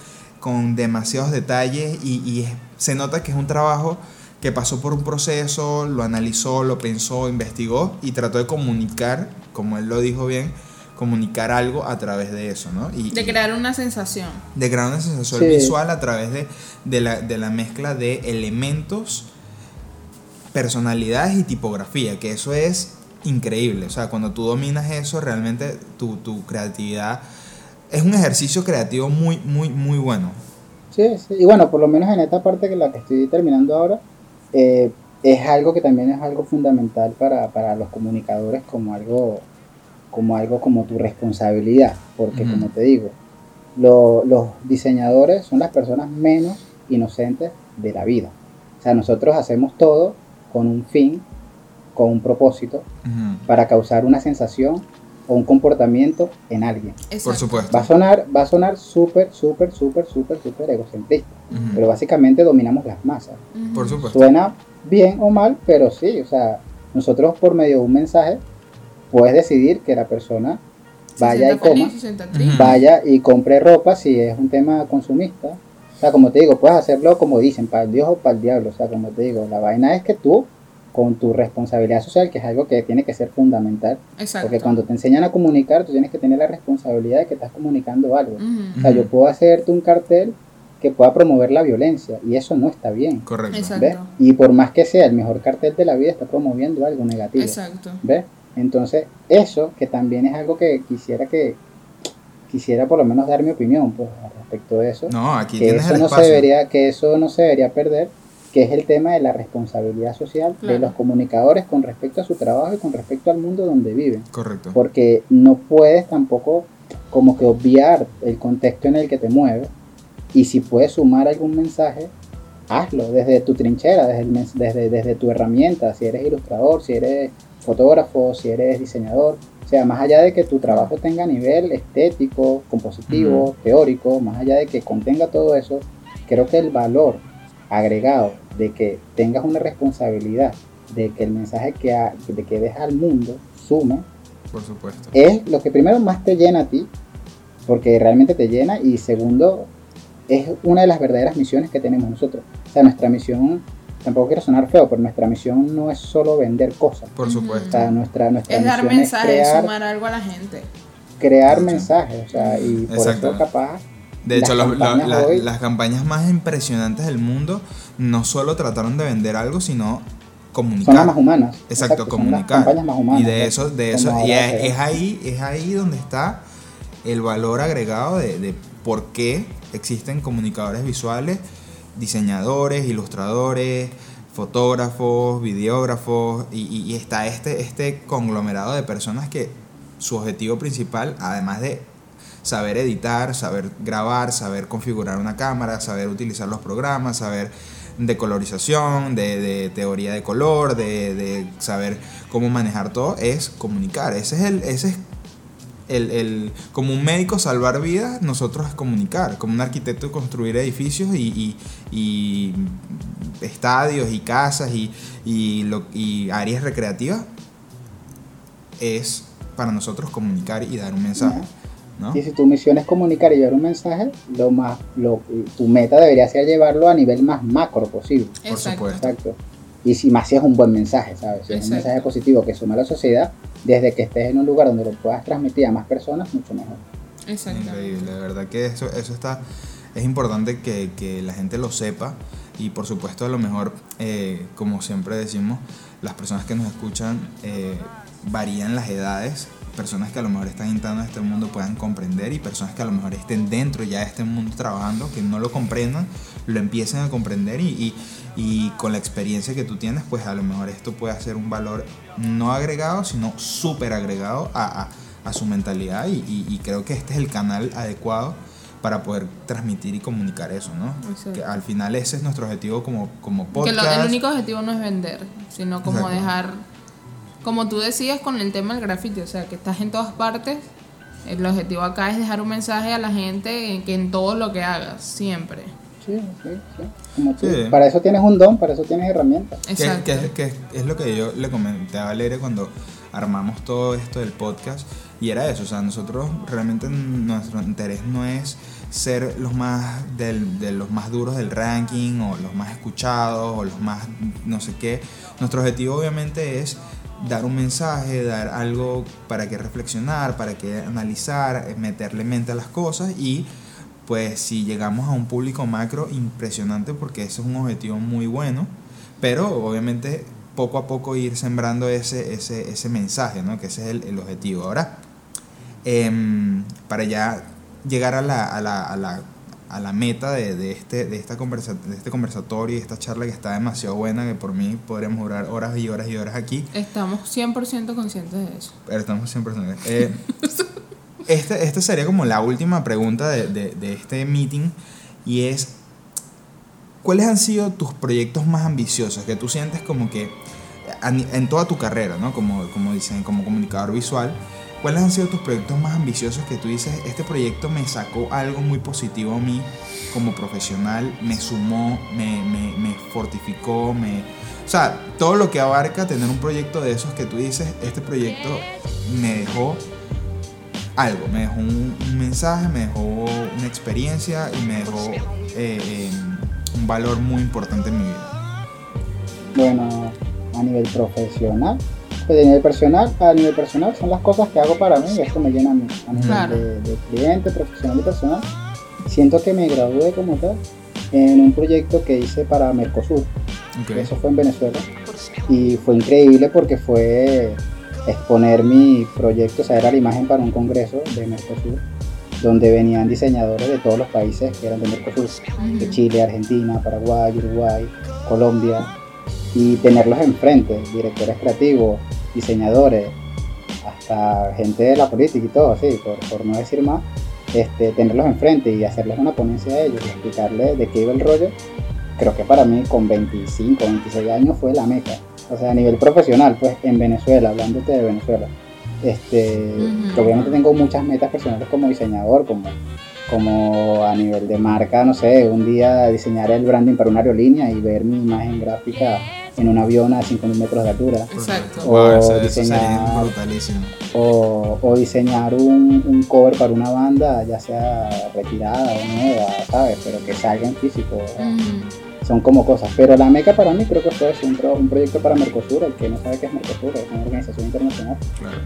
[SPEAKER 1] con demasiados detalles y, y es- se nota que es un trabajo que pasó por un proceso, lo analizó, lo pensó, investigó y trató de comunicar, como él lo dijo bien, comunicar algo a través de eso, ¿no? Y,
[SPEAKER 2] De crear una sensación.
[SPEAKER 1] de crear una sensación
[SPEAKER 3] Sí.
[SPEAKER 1] visual a través de, de, la, de la mezcla de elementos, personalidades y tipografía, que eso es increíble. O sea, cuando tú dominas eso, realmente tu, tu creatividad es un ejercicio creativo muy, muy, muy bueno.
[SPEAKER 3] Sí, sí. Y bueno, por lo menos en esta parte que la que estoy terminando ahora, eh, es algo que también es algo fundamental para, para los comunicadores como algo, como algo como tu responsabilidad. Porque como te digo, lo- los diseñadores son las personas menos inocentes de la vida. O sea, nosotros hacemos todo con un fin, con un propósito, para causar una sensación o un comportamiento en alguien.
[SPEAKER 1] Por
[SPEAKER 2] Exacto.
[SPEAKER 1] supuesto.
[SPEAKER 3] Va a sonar, va a sonar súper, súper, súper, súper, súper egocentrista,
[SPEAKER 1] Ujú.
[SPEAKER 3] pero básicamente dominamos las masas.
[SPEAKER 2] Ujú.
[SPEAKER 1] Por supuesto.
[SPEAKER 3] Suena bien o mal, pero sí, o sea, nosotros por medio de un mensaje puedes decidir que la persona
[SPEAKER 2] Se
[SPEAKER 3] vaya y
[SPEAKER 2] feliz,
[SPEAKER 3] coma,
[SPEAKER 2] triste.
[SPEAKER 3] vaya y compre ropa si es un tema consumista. O sea, como te digo, puedes hacerlo como dicen, para el Dios o para el diablo. O sea, como te digo, la vaina es que tú, con tu responsabilidad social, que es algo que tiene que ser fundamental,
[SPEAKER 2] Exacto.
[SPEAKER 3] porque cuando te enseñan a comunicar, tú tienes que tener la responsabilidad de que estás comunicando algo. O sea, yo puedo hacerte un cartel que pueda promover la violencia y eso no está bien.
[SPEAKER 1] Correcto.
[SPEAKER 2] Exacto.
[SPEAKER 3] ¿Ves? Y por más que sea el mejor cartel de la vida, está promoviendo algo negativo.
[SPEAKER 2] Exacto.
[SPEAKER 3] ¿Ves? Entonces, eso que también es algo que quisiera que quisiera por lo menos dar mi opinión pues al respecto de eso,
[SPEAKER 1] No, aquí
[SPEAKER 3] que
[SPEAKER 1] tienes
[SPEAKER 3] eso
[SPEAKER 1] el
[SPEAKER 3] no se debería que eso no se debería perder, que es el tema de la responsabilidad social de los comunicadores con respecto a su trabajo y con respecto al mundo donde viven,
[SPEAKER 1] Correcto.
[SPEAKER 3] porque no puedes tampoco como que obviar el contexto en el que te mueves y si puedes sumar algún mensaje hazlo desde tu trinchera, desde, el mens- desde, desde tu herramienta, si eres ilustrador, si eres fotógrafo, si eres diseñador. O sea, más allá de que tu trabajo tenga nivel estético, compositivo, teórico, más allá de que contenga todo eso, creo que el valor agregado de que tengas una responsabilidad, de que el mensaje que, ha- de que deja al mundo sume,
[SPEAKER 1] Por supuesto.
[SPEAKER 3] es lo que primero más te llena a ti, porque realmente te llena, y segundo, es una de las verdaderas misiones que tenemos nosotros. O sea, nuestra misión, tampoco quiero sonar feo, pero nuestra misión no es solo vender cosas.
[SPEAKER 1] Por
[SPEAKER 2] Ujú.
[SPEAKER 3] O
[SPEAKER 1] supuesto.
[SPEAKER 3] sea, nuestra, nuestra
[SPEAKER 2] Es dar
[SPEAKER 3] misión
[SPEAKER 2] mensajes,
[SPEAKER 3] es crear,
[SPEAKER 2] sumar algo a la gente.
[SPEAKER 3] crear mensajes. O sea, y por
[SPEAKER 1] Exacto.
[SPEAKER 3] eso capaz
[SPEAKER 1] De hecho,
[SPEAKER 3] las
[SPEAKER 1] los-
[SPEAKER 3] campañas
[SPEAKER 1] la-
[SPEAKER 3] hoy-
[SPEAKER 1] las campañas más impresionantes del mundo no solo trataron de vender algo, sino comunicar.
[SPEAKER 3] son las más humanas.
[SPEAKER 1] Exacto, comunicar.
[SPEAKER 3] campañas más humanas.
[SPEAKER 1] y de eso, de eso, y es, ahí, es ahí donde está el valor agregado de, de por qué existen comunicadores visuales, diseñadores, ilustradores, fotógrafos, videógrafos, y, y- y está este, este conglomerado de personas que su objetivo principal, además de saber editar, saber grabar, saber configurar una cámara, saber utilizar los programas, saber de colorización, de, teoría de color, de, saber cómo manejar todo, es comunicar. Ese es el, ese es el, como un médico salvar vidas, nosotros es comunicar, como un arquitecto construir edificios y, estadios y casas y, y áreas recreativas, es para nosotros comunicar y dar un mensaje. ¿No?
[SPEAKER 3] Y si tu misión es comunicar y llevar un mensaje, lo más, lo, tu meta debería ser llevarlo a nivel más macro posible.
[SPEAKER 1] Por
[SPEAKER 2] Exacto.
[SPEAKER 1] supuesto.
[SPEAKER 3] Exacto. Y si más si es un buen mensaje, ¿sabes? Si es un mensaje positivo que suma a la sociedad, desde que estés en un lugar donde lo puedas transmitir a más personas, mucho mejor.
[SPEAKER 2] Exacto.
[SPEAKER 1] Increíble, de verdad que eso, eso está, es importante que, que la gente lo sepa y por supuesto a lo mejor, eh, como siempre decimos, las personas que nos escuchan eh, varían las edades, personas que a lo mejor están entrando a este mundo puedan comprender y personas que a lo mejor estén dentro ya de este mundo trabajando, que no lo comprendan, lo empiecen a comprender y, y, y con la experiencia que tú tienes, pues a lo mejor esto puede ser un valor no agregado, sino súper agregado a, a- a su mentalidad y, y- creo que este es el canal adecuado para poder transmitir y comunicar eso, ¿no?
[SPEAKER 2] Exacto.
[SPEAKER 1] Que al final ese es nuestro objetivo como, como
[SPEAKER 2] Que
[SPEAKER 1] podcast.
[SPEAKER 2] lo- el único objetivo no es vender, sino como
[SPEAKER 1] Exacto.
[SPEAKER 2] dejar, como tú decías con el tema del graffiti, o sea, que estás en todas partes. El objetivo acá es dejar un mensaje a la gente en que en todo lo que hagas, siempre.
[SPEAKER 3] Sí, sí, sí. Como tú.
[SPEAKER 1] Sí.
[SPEAKER 3] Para eso tienes un don, para eso tienes herramientas.
[SPEAKER 1] Que,
[SPEAKER 2] Exacto.
[SPEAKER 1] que- que es lo que yo le comenté a Valeria cuando armamos todo esto del podcast y era eso, o sea, nosotros realmente nuestro interés no es ser los más del- de los más duros del ranking o los más escuchados o los más no sé qué. Nuestro objetivo obviamente es dar un mensaje, dar algo para que reflexionar, para que analizar, eh, meterle mente a las cosas y pues si llegamos a un público macro impresionante porque ese es un objetivo muy bueno pero obviamente poco a poco ir sembrando ese, ese, ese mensaje, ¿no? que ese es el, el objetivo. Ahora, em, para ya llegar a la, a la, a la, a la meta de, de este, de, esta conversa, de este conversatorio y esta charla que está demasiado buena, que por mí podríamos durar horas y horas y horas aquí,
[SPEAKER 2] Estamos 100% conscientes de eso.
[SPEAKER 1] pero estamos siempre... [LAUGHS] Eh, este, esta sería como la última pregunta de, de, de este meeting y es, ¿cuáles han sido tus proyectos más ambiciosos que tú sientes como que en toda tu carrera, ¿no? Como, como dicen, como comunicador visual, ¿cuáles han sido tus proyectos más ambiciosos que tú dices, este proyecto me sacó algo muy positivo a mí como profesional, me sumó, me, me, me fortificó, me... O sea, todo lo que abarca tener un proyecto de esos que tú dices, este proyecto me dejó algo, me dejó un, mensaje, me dejó una experiencia y me dejó eh, un valor muy importante en mi vida.
[SPEAKER 3] Bueno, a nivel profesional, pues a nivel personal, a nivel personal son las cosas que hago para mí y esto me llena a mí. A nivel de, cliente, profesional y personal, siento que me gradué como tal en un proyecto que hice para Mercosur. Eso fue en Venezuela. Y fue increíble porque fue exponer mi proyecto, o sea, era la imagen para un congreso de Mercosur, donde venían diseñadores de todos los países que eran de Mercosur, de Chile, Argentina, Paraguay, Uruguay, Colombia, y tenerlos enfrente, directores creativos, diseñadores, hasta gente de la política y todo, así, por, no decir más, este, tenerlos enfrente y hacerles una ponencia a ellos y explicarles de qué iba el rollo, creo que para mí con 25, 26 años fue la meta o sea, a nivel profesional, pues en Venezuela, hablándote de Venezuela. Este, obviamente tengo muchas metas personales como diseñador, como, como a nivel de marca, no sé, un día diseñar el branding para una aerolínea y ver mi imagen gráfica en un avión a 5.000 metros de altura.
[SPEAKER 2] Exacto.
[SPEAKER 1] O, diseñar,
[SPEAKER 3] o, o, diseñar un, un, cover para una banda, ya sea retirada o nueva, ¿sabes? Pero que salga en físico son como cosas. Pero la MECA para mí creo que fue un, un, proyecto para Mercosur, el que no sabe qué es Mercosur, es una organización internacional.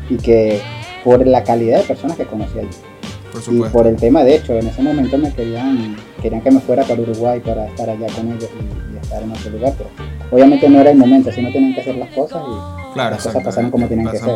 [SPEAKER 3] Y que por la calidad de personas que conocí allí. y por el tema, de hecho, en ese momento me querían, querían que me fuera para Uruguay para estar allá con ellos y, estar en otro lugar, pero obviamente no era el momento, así no tenían que hacer las cosas y
[SPEAKER 1] Claro,
[SPEAKER 3] las cosas pasaron como tienen que ser.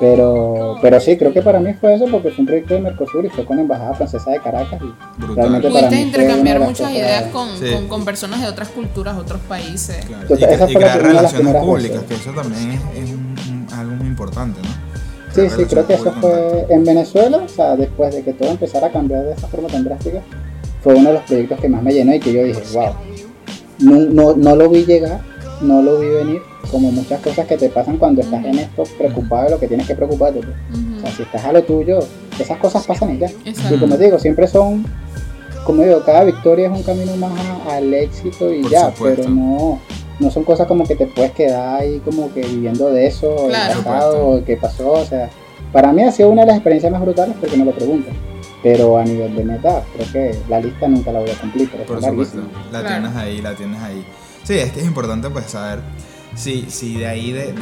[SPEAKER 3] Pero, pero sí, creo que para mí fue eso porque fue un proyecto de Mercosur y fue con la Embajada Francesa de Caracas. Y
[SPEAKER 2] realmente para mí intercambiar muchas ideas con, con, personas de otras culturas, otros países.
[SPEAKER 1] y, crear relaciones públicas, que eso también es, algo muy importante, ¿no?
[SPEAKER 3] Sí, sí, creo que eso fue en Venezuela, o sea, después de que todo empezara a cambiar de esa forma tan drástica, fue uno de los proyectos que más me llenó y que yo dije, wow, no, no, no lo vi llegar, no lo vi venir como muchas cosas que te pasan cuando estás en esto preocupado de lo que tienes que preocuparte. Pues. O sea, si estás a lo tuyo, esas cosas pasan y ya. Y como digo, siempre son, como digo, cada victoria es un camino más al éxito y ya, pero no, no son cosas como que te puedes quedar ahí como que viviendo de eso, el pasado, qué pasó, o sea, para mí ha sido una de las experiencias más brutales porque no lo preguntan. Pero a nivel de meta, creo que la lista nunca la voy a cumplir. Pero
[SPEAKER 1] Por supuesto, la tienes ahí, la tienes ahí. Sí, es que es importante pues saber Sí, sí, de ahí de,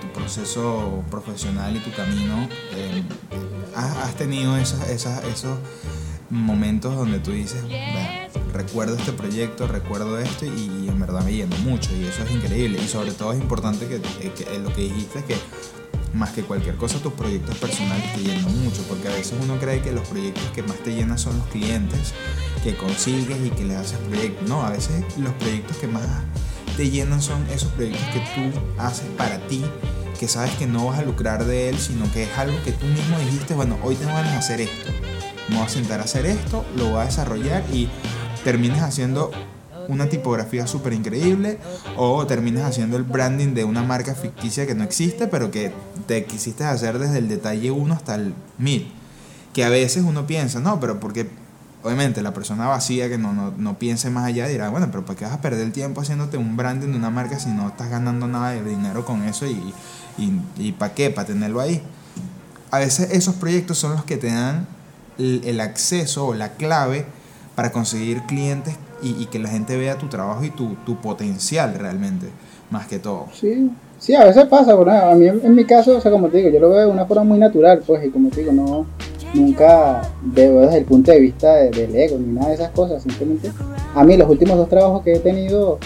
[SPEAKER 1] tu proceso profesional y tu camino, eh, has, tenido esos, esos momentos donde tú dices, recuerdo este proyecto, recuerdo esto y, en verdad me lleno mucho y eso es increíble. Y sobre todo es importante que, que lo que dijiste es que más que cualquier cosa tus proyectos personales te llenan mucho, porque a veces uno cree que los proyectos que más te llenan son los clientes que consigues y que le haces proyectos. No, a veces los proyectos que más te llenan son esos proyectos que tú haces para ti, que sabes que no vas a lucrar de él, sino que es algo que tú mismo dijiste, bueno, hoy tengo ganas de hacer esto, me voy a sentar a hacer esto, lo voy a desarrollar y termines haciendo una tipografía súper increíble o termines haciendo el branding de una marca ficticia que no existe, pero que te quisiste hacer desde el detalle 1 hasta el 1000. Que a veces uno piensa, no, pero porque obviamente la persona vacía que no, no, no, piense más allá dirá, bueno, pero ¿por qué vas a perder el tiempo haciéndote un branding de una marca si no estás ganando nada de dinero con eso y, y, y para qué? Para tenerlo ahí. A veces esos proyectos son los que te dan el, acceso o la clave para conseguir clientes y, y, que la gente vea tu trabajo y tu, tu, potencial realmente, más que todo.
[SPEAKER 3] Sí, sí, a veces pasa, bueno, a mí en, mi caso, o sea, como te digo, yo lo veo de una forma muy natural, pues, y como te digo, no nunca veo desde el punto de vista del ego ni nada de esas cosas, simplemente a mí los últimos dos trabajos que he tenido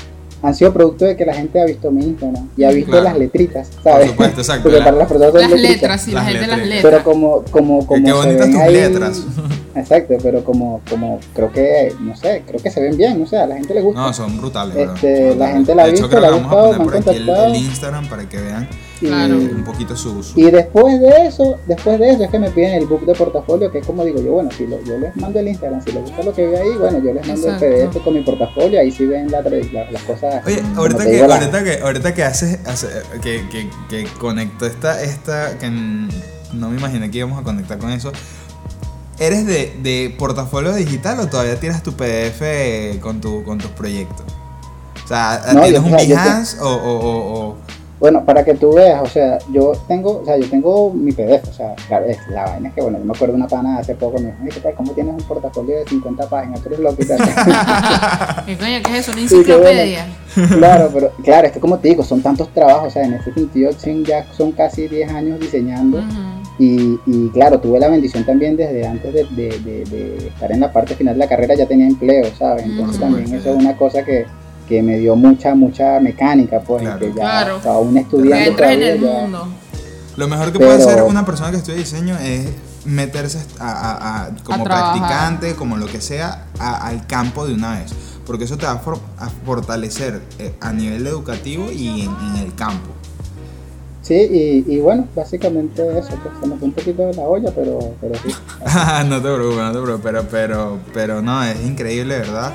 [SPEAKER 3] han sido producto de que la gente ha visto mi Instagram y ha visto las letritas, ¿sabes?
[SPEAKER 1] Por supuesto, exacto. Porque
[SPEAKER 2] para las personas las letras, sí, la gente las letras.
[SPEAKER 3] Pero como, como, como
[SPEAKER 1] qué bonitas tus letras.
[SPEAKER 3] Exacto, pero como, como creo que, no sé, creo que se ven bien, o sea, a la gente le gusta.
[SPEAKER 1] No, son brutales,
[SPEAKER 3] este, La gente la ha visto, la ha gustado, me han contactado.
[SPEAKER 1] El, el Instagram para que vean
[SPEAKER 3] Y,
[SPEAKER 2] Claro.
[SPEAKER 1] un poquito su... su-
[SPEAKER 3] y después de eso, después de eso es que me piden el book de portafolio, que es como digo yo, bueno, si lo- yo les mando el Instagram, si les gusta lo que ve ahí, bueno, yo les mando
[SPEAKER 2] Exacto.
[SPEAKER 3] el PDF con mi portafolio, ahí sí ven la, tra- la- las cosas.
[SPEAKER 1] Oye, ahorita que,
[SPEAKER 3] la-
[SPEAKER 1] ahorita que, ahorita que haces, hace- que, que, que conectó esta, esta, que no me imaginé que íbamos a conectar con eso. ¿Eres de, de portafolio digital o todavía tienes tu PDF con, tu, con tus proyectos? O sea,
[SPEAKER 3] No,
[SPEAKER 1] ¿tienes
[SPEAKER 3] yo-
[SPEAKER 1] un Behance o, o, o- o-
[SPEAKER 3] Bueno, para que tú veas, o sea, yo tengo, o sea, yo tengo mi PDF, o sea, claro, es, la vaina es que, bueno, yo me acuerdo de una pana hace poco, me dijo, "Ay, ¿qué? ¿Cómo tienes un portafolio de 50 páginas? Tú eres loco y tal. [LAUGHS]
[SPEAKER 2] ¿Qué coño? ¿Qué es eso? ¿Una [LAUGHS]
[SPEAKER 3] bueno.
[SPEAKER 2] enciclopedia?
[SPEAKER 3] claro, pero claro, es que como te digo, son tantos trabajos, o sea, en este sentido, ya son casi 10 años diseñando. Y, y claro, tuve la bendición también desde antes de, de- de- de estar en la parte final de la carrera, ya tenía empleo, ¿sabes? Entonces
[SPEAKER 2] Mm.
[SPEAKER 3] también eso es una cosa que, que me dio mucha, mucha mecánica, pues,
[SPEAKER 1] Claro.
[SPEAKER 3] que ya
[SPEAKER 2] Claro. en el
[SPEAKER 3] ya-
[SPEAKER 2] mundo.
[SPEAKER 1] Lo mejor que
[SPEAKER 3] Pero-
[SPEAKER 1] puede hacer una persona que estudia diseño es meterse a, a- a- como
[SPEAKER 2] A
[SPEAKER 1] practicante, como lo que sea, a- al campo de una vez. Porque eso te va a, for- a fortalecer eh, a nivel educativo y en, en el campo.
[SPEAKER 3] Sí, y, y bueno, básicamente eso, pues se me fue un poquito de la olla, pero, pero sí. [LAUGHS]
[SPEAKER 1] no te preocupes, no te preocupes, pero, pero, pero no, es increíble, ¿verdad?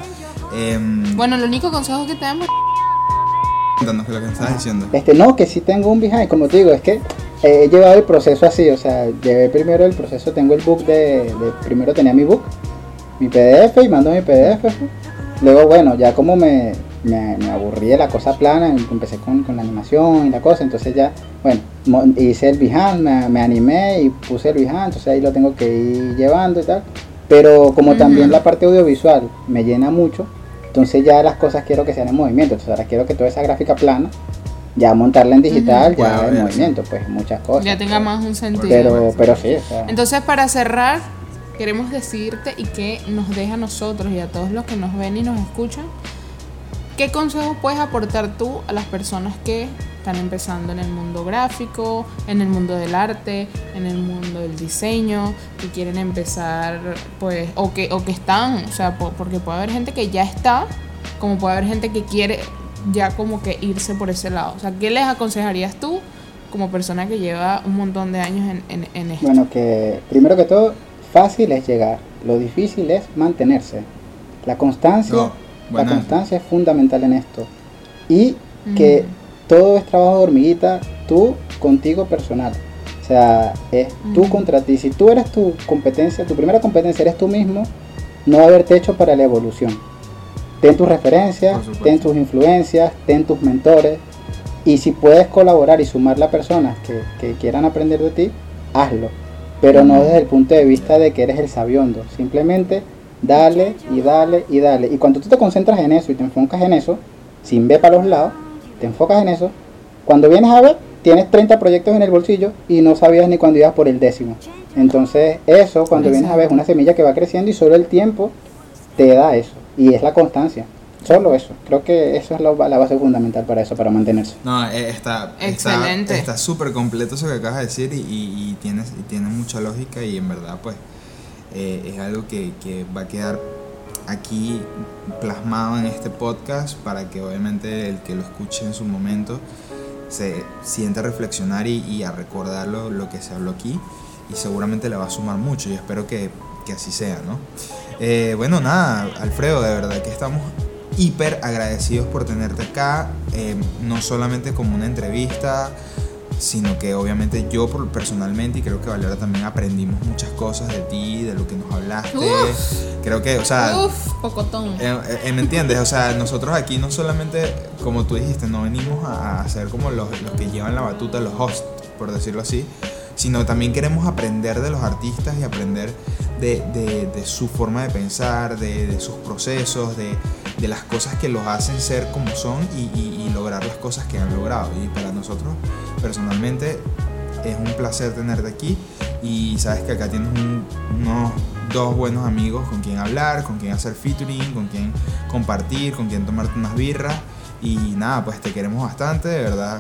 [SPEAKER 1] Em,
[SPEAKER 2] Bueno, el único consejo que te damos
[SPEAKER 1] lo que estabas diciendo.
[SPEAKER 3] Este, no, que sí tengo un behind, como te digo, es que he llevado el proceso así, o sea, llevé primero el proceso, tengo el book de, de- primero tenía mi book, mi PDF y mando mi PDF, pues. luego bueno, ya como me, me, me aburrí de la cosa plana, empecé con, con la animación y la cosa, entonces ya, bueno, hice el behind, me, me animé y puse el behind, entonces ahí lo tengo que ir llevando y tal, pero como también la parte audiovisual me llena mucho, entonces ya las cosas quiero que sean en movimiento, entonces ahora quiero que toda esa gráfica plana, ya montarla en digital, ya
[SPEAKER 1] Pueda
[SPEAKER 3] en movimiento, pues muchas cosas.
[SPEAKER 2] ya tenga
[SPEAKER 3] pues.
[SPEAKER 2] más un sentido.
[SPEAKER 3] Pero, pero sí, o sea,
[SPEAKER 2] Entonces, para cerrar, queremos decirte y que nos deja a nosotros y a todos los que nos ven y nos escuchan, ¿qué consejos puedes aportar tú a las personas que están empezando en el mundo gráfico, en el mundo del arte, en el mundo del diseño, que quieren empezar, pues, o que, o que están, o sea, po- porque puede haber gente que ya está, como puede haber gente que quiere ya como que irse por ese lado. O sea, ¿qué les aconsejarías tú como persona que lleva un montón de años en, en, en esto?
[SPEAKER 3] bueno, que primero que todo, fácil es llegar, lo difícil es mantenerse. La constancia,
[SPEAKER 1] No,
[SPEAKER 3] la constancia es fundamental en esto. Y que todo es trabajo de hormiguita, tú contigo personal. O sea, es tú contra ti. Si tú eres tu competencia, tu primera competencia eres tú mismo, no va a haber techo para la evolución. Ten tus referencias, ten tus influencias, ten tus mentores. Y si puedes colaborar y sumarle a personas que, que quieran aprender de ti, hazlo. Pero no desde el punto de vista de que eres el sabiondo. Simplemente dale y dale y dale. Y cuando tú te concentras en eso y te enfocas en eso, sin ver para los lados, te enfocas en eso, cuando vienes a ver, tienes 30 proyectos en el bolsillo y no sabías ni cuándo ibas por el décimo. Entonces, eso, cuando vienes a ver, es una semilla que va creciendo y solo el tiempo te da eso. Y es la constancia. Solo eso. Creo que eso es la, la base fundamental para eso, para mantenerse.
[SPEAKER 1] No, eh, está está-
[SPEAKER 2] Excelente.
[SPEAKER 1] Está súper completo eso que acabas de decir y, y, y tienes, y tiene mucha lógica y en verdad pues eh, es algo que, que va a quedar aquí plasmado en este podcast para que obviamente el que lo escuche en su momento se sienta a reflexionar y, a recordar lo, lo que se habló aquí y seguramente le va a sumar mucho y espero que, que así sea, ¿no? Eh, bueno, nada, Alfredo, de verdad que estamos hiper agradecidos por tenerte acá, eh, no solamente como una entrevista, sino que obviamente yo personalmente y creo que Valera también aprendimos muchas cosas de ti, de lo que nos hablaste.
[SPEAKER 2] Uf.
[SPEAKER 1] Creo que, o sea,
[SPEAKER 2] Uf, pocotón.
[SPEAKER 1] eh, eh, ¿Me entiendes? O sea, nosotros aquí no solamente, como tú dijiste, no venimos a, a ser como los, los que llevan la batuta, los hosts, por decirlo así, sino también queremos aprender de los artistas y aprender de, de- su forma de pensar, de, sus procesos, de, las cosas que los hacen ser como son y, lograr las cosas que han logrado. Y para nosotros, personalmente, es un placer tenerte aquí y sabes que acá tienes un- unos dos buenos amigos con quien hablar, con quien hacer featuring, con quien compartir, con quien tomarte unas birras y nada, pues te queremos bastante, de verdad.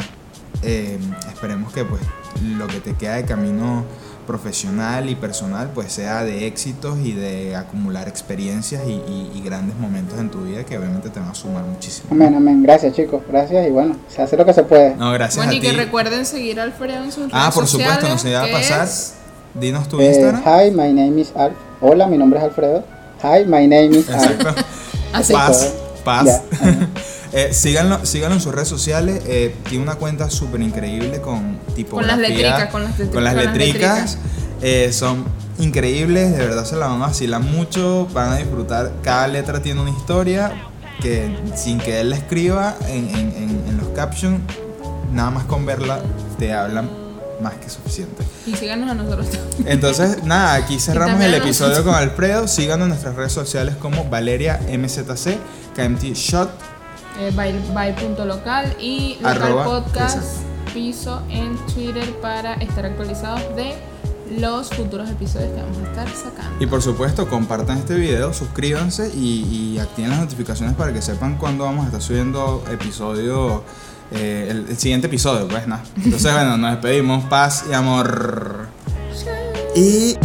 [SPEAKER 1] Eh, esperemos que pues lo que te queda de camino profesional y personal pues sea de éxitos y de acumular experiencias y, y- y grandes momentos en tu vida que obviamente te van a sumar muchísimo.
[SPEAKER 3] Amén, amén. Gracias, chicos. Gracias y bueno, se hace lo que se puede.
[SPEAKER 1] No, gracias
[SPEAKER 2] Bueno,
[SPEAKER 1] a
[SPEAKER 2] y
[SPEAKER 1] ti.
[SPEAKER 2] que recuerden seguir a Alfredo en sus redes
[SPEAKER 1] Ah, por supuesto, no se iba a pasar.
[SPEAKER 2] es-
[SPEAKER 1] Dinos tu
[SPEAKER 3] Eh,
[SPEAKER 1] Instagram.
[SPEAKER 3] hi, my name is Alf. Hola, mi nombre es Alfredo. Hi, my name is Alf.
[SPEAKER 1] Exacto. [LAUGHS]
[SPEAKER 2] Así.
[SPEAKER 1] Paz, paz. [LAUGHS] Eh, síganlo, síganlo en sus redes sociales. eh, tiene una cuenta súper increíble con tipografía.
[SPEAKER 2] Con las letricas, con las letri-
[SPEAKER 1] con las letricas.
[SPEAKER 2] letricas.
[SPEAKER 1] Eh, son increíbles, de verdad se la van a vacilar mucho. Van a disfrutar. Cada letra tiene una historia que sin que él la escriba en, en- en- en los captions, nada más con verla te hablan más que suficiente.
[SPEAKER 2] Y síganos a nosotros también.
[SPEAKER 1] Entonces, [LAUGHS] nada, aquí cerramos el episodio con Alfredo. Síganos en nuestras redes sociales como Valeria MZC, KMT Shot.
[SPEAKER 2] Eh, by, by punto local y local
[SPEAKER 1] Arroba,
[SPEAKER 2] podcast piso en Twitter para estar actualizados de los futuros episodios que vamos a estar sacando.
[SPEAKER 1] Y por supuesto, compartan este video, suscríbanse y, y activen las notificaciones para que sepan cuándo vamos a estar subiendo episodio, eh, el, el siguiente episodio, pues nada. Entonces, [LAUGHS] bueno, nos despedimos. Paz y amor. Y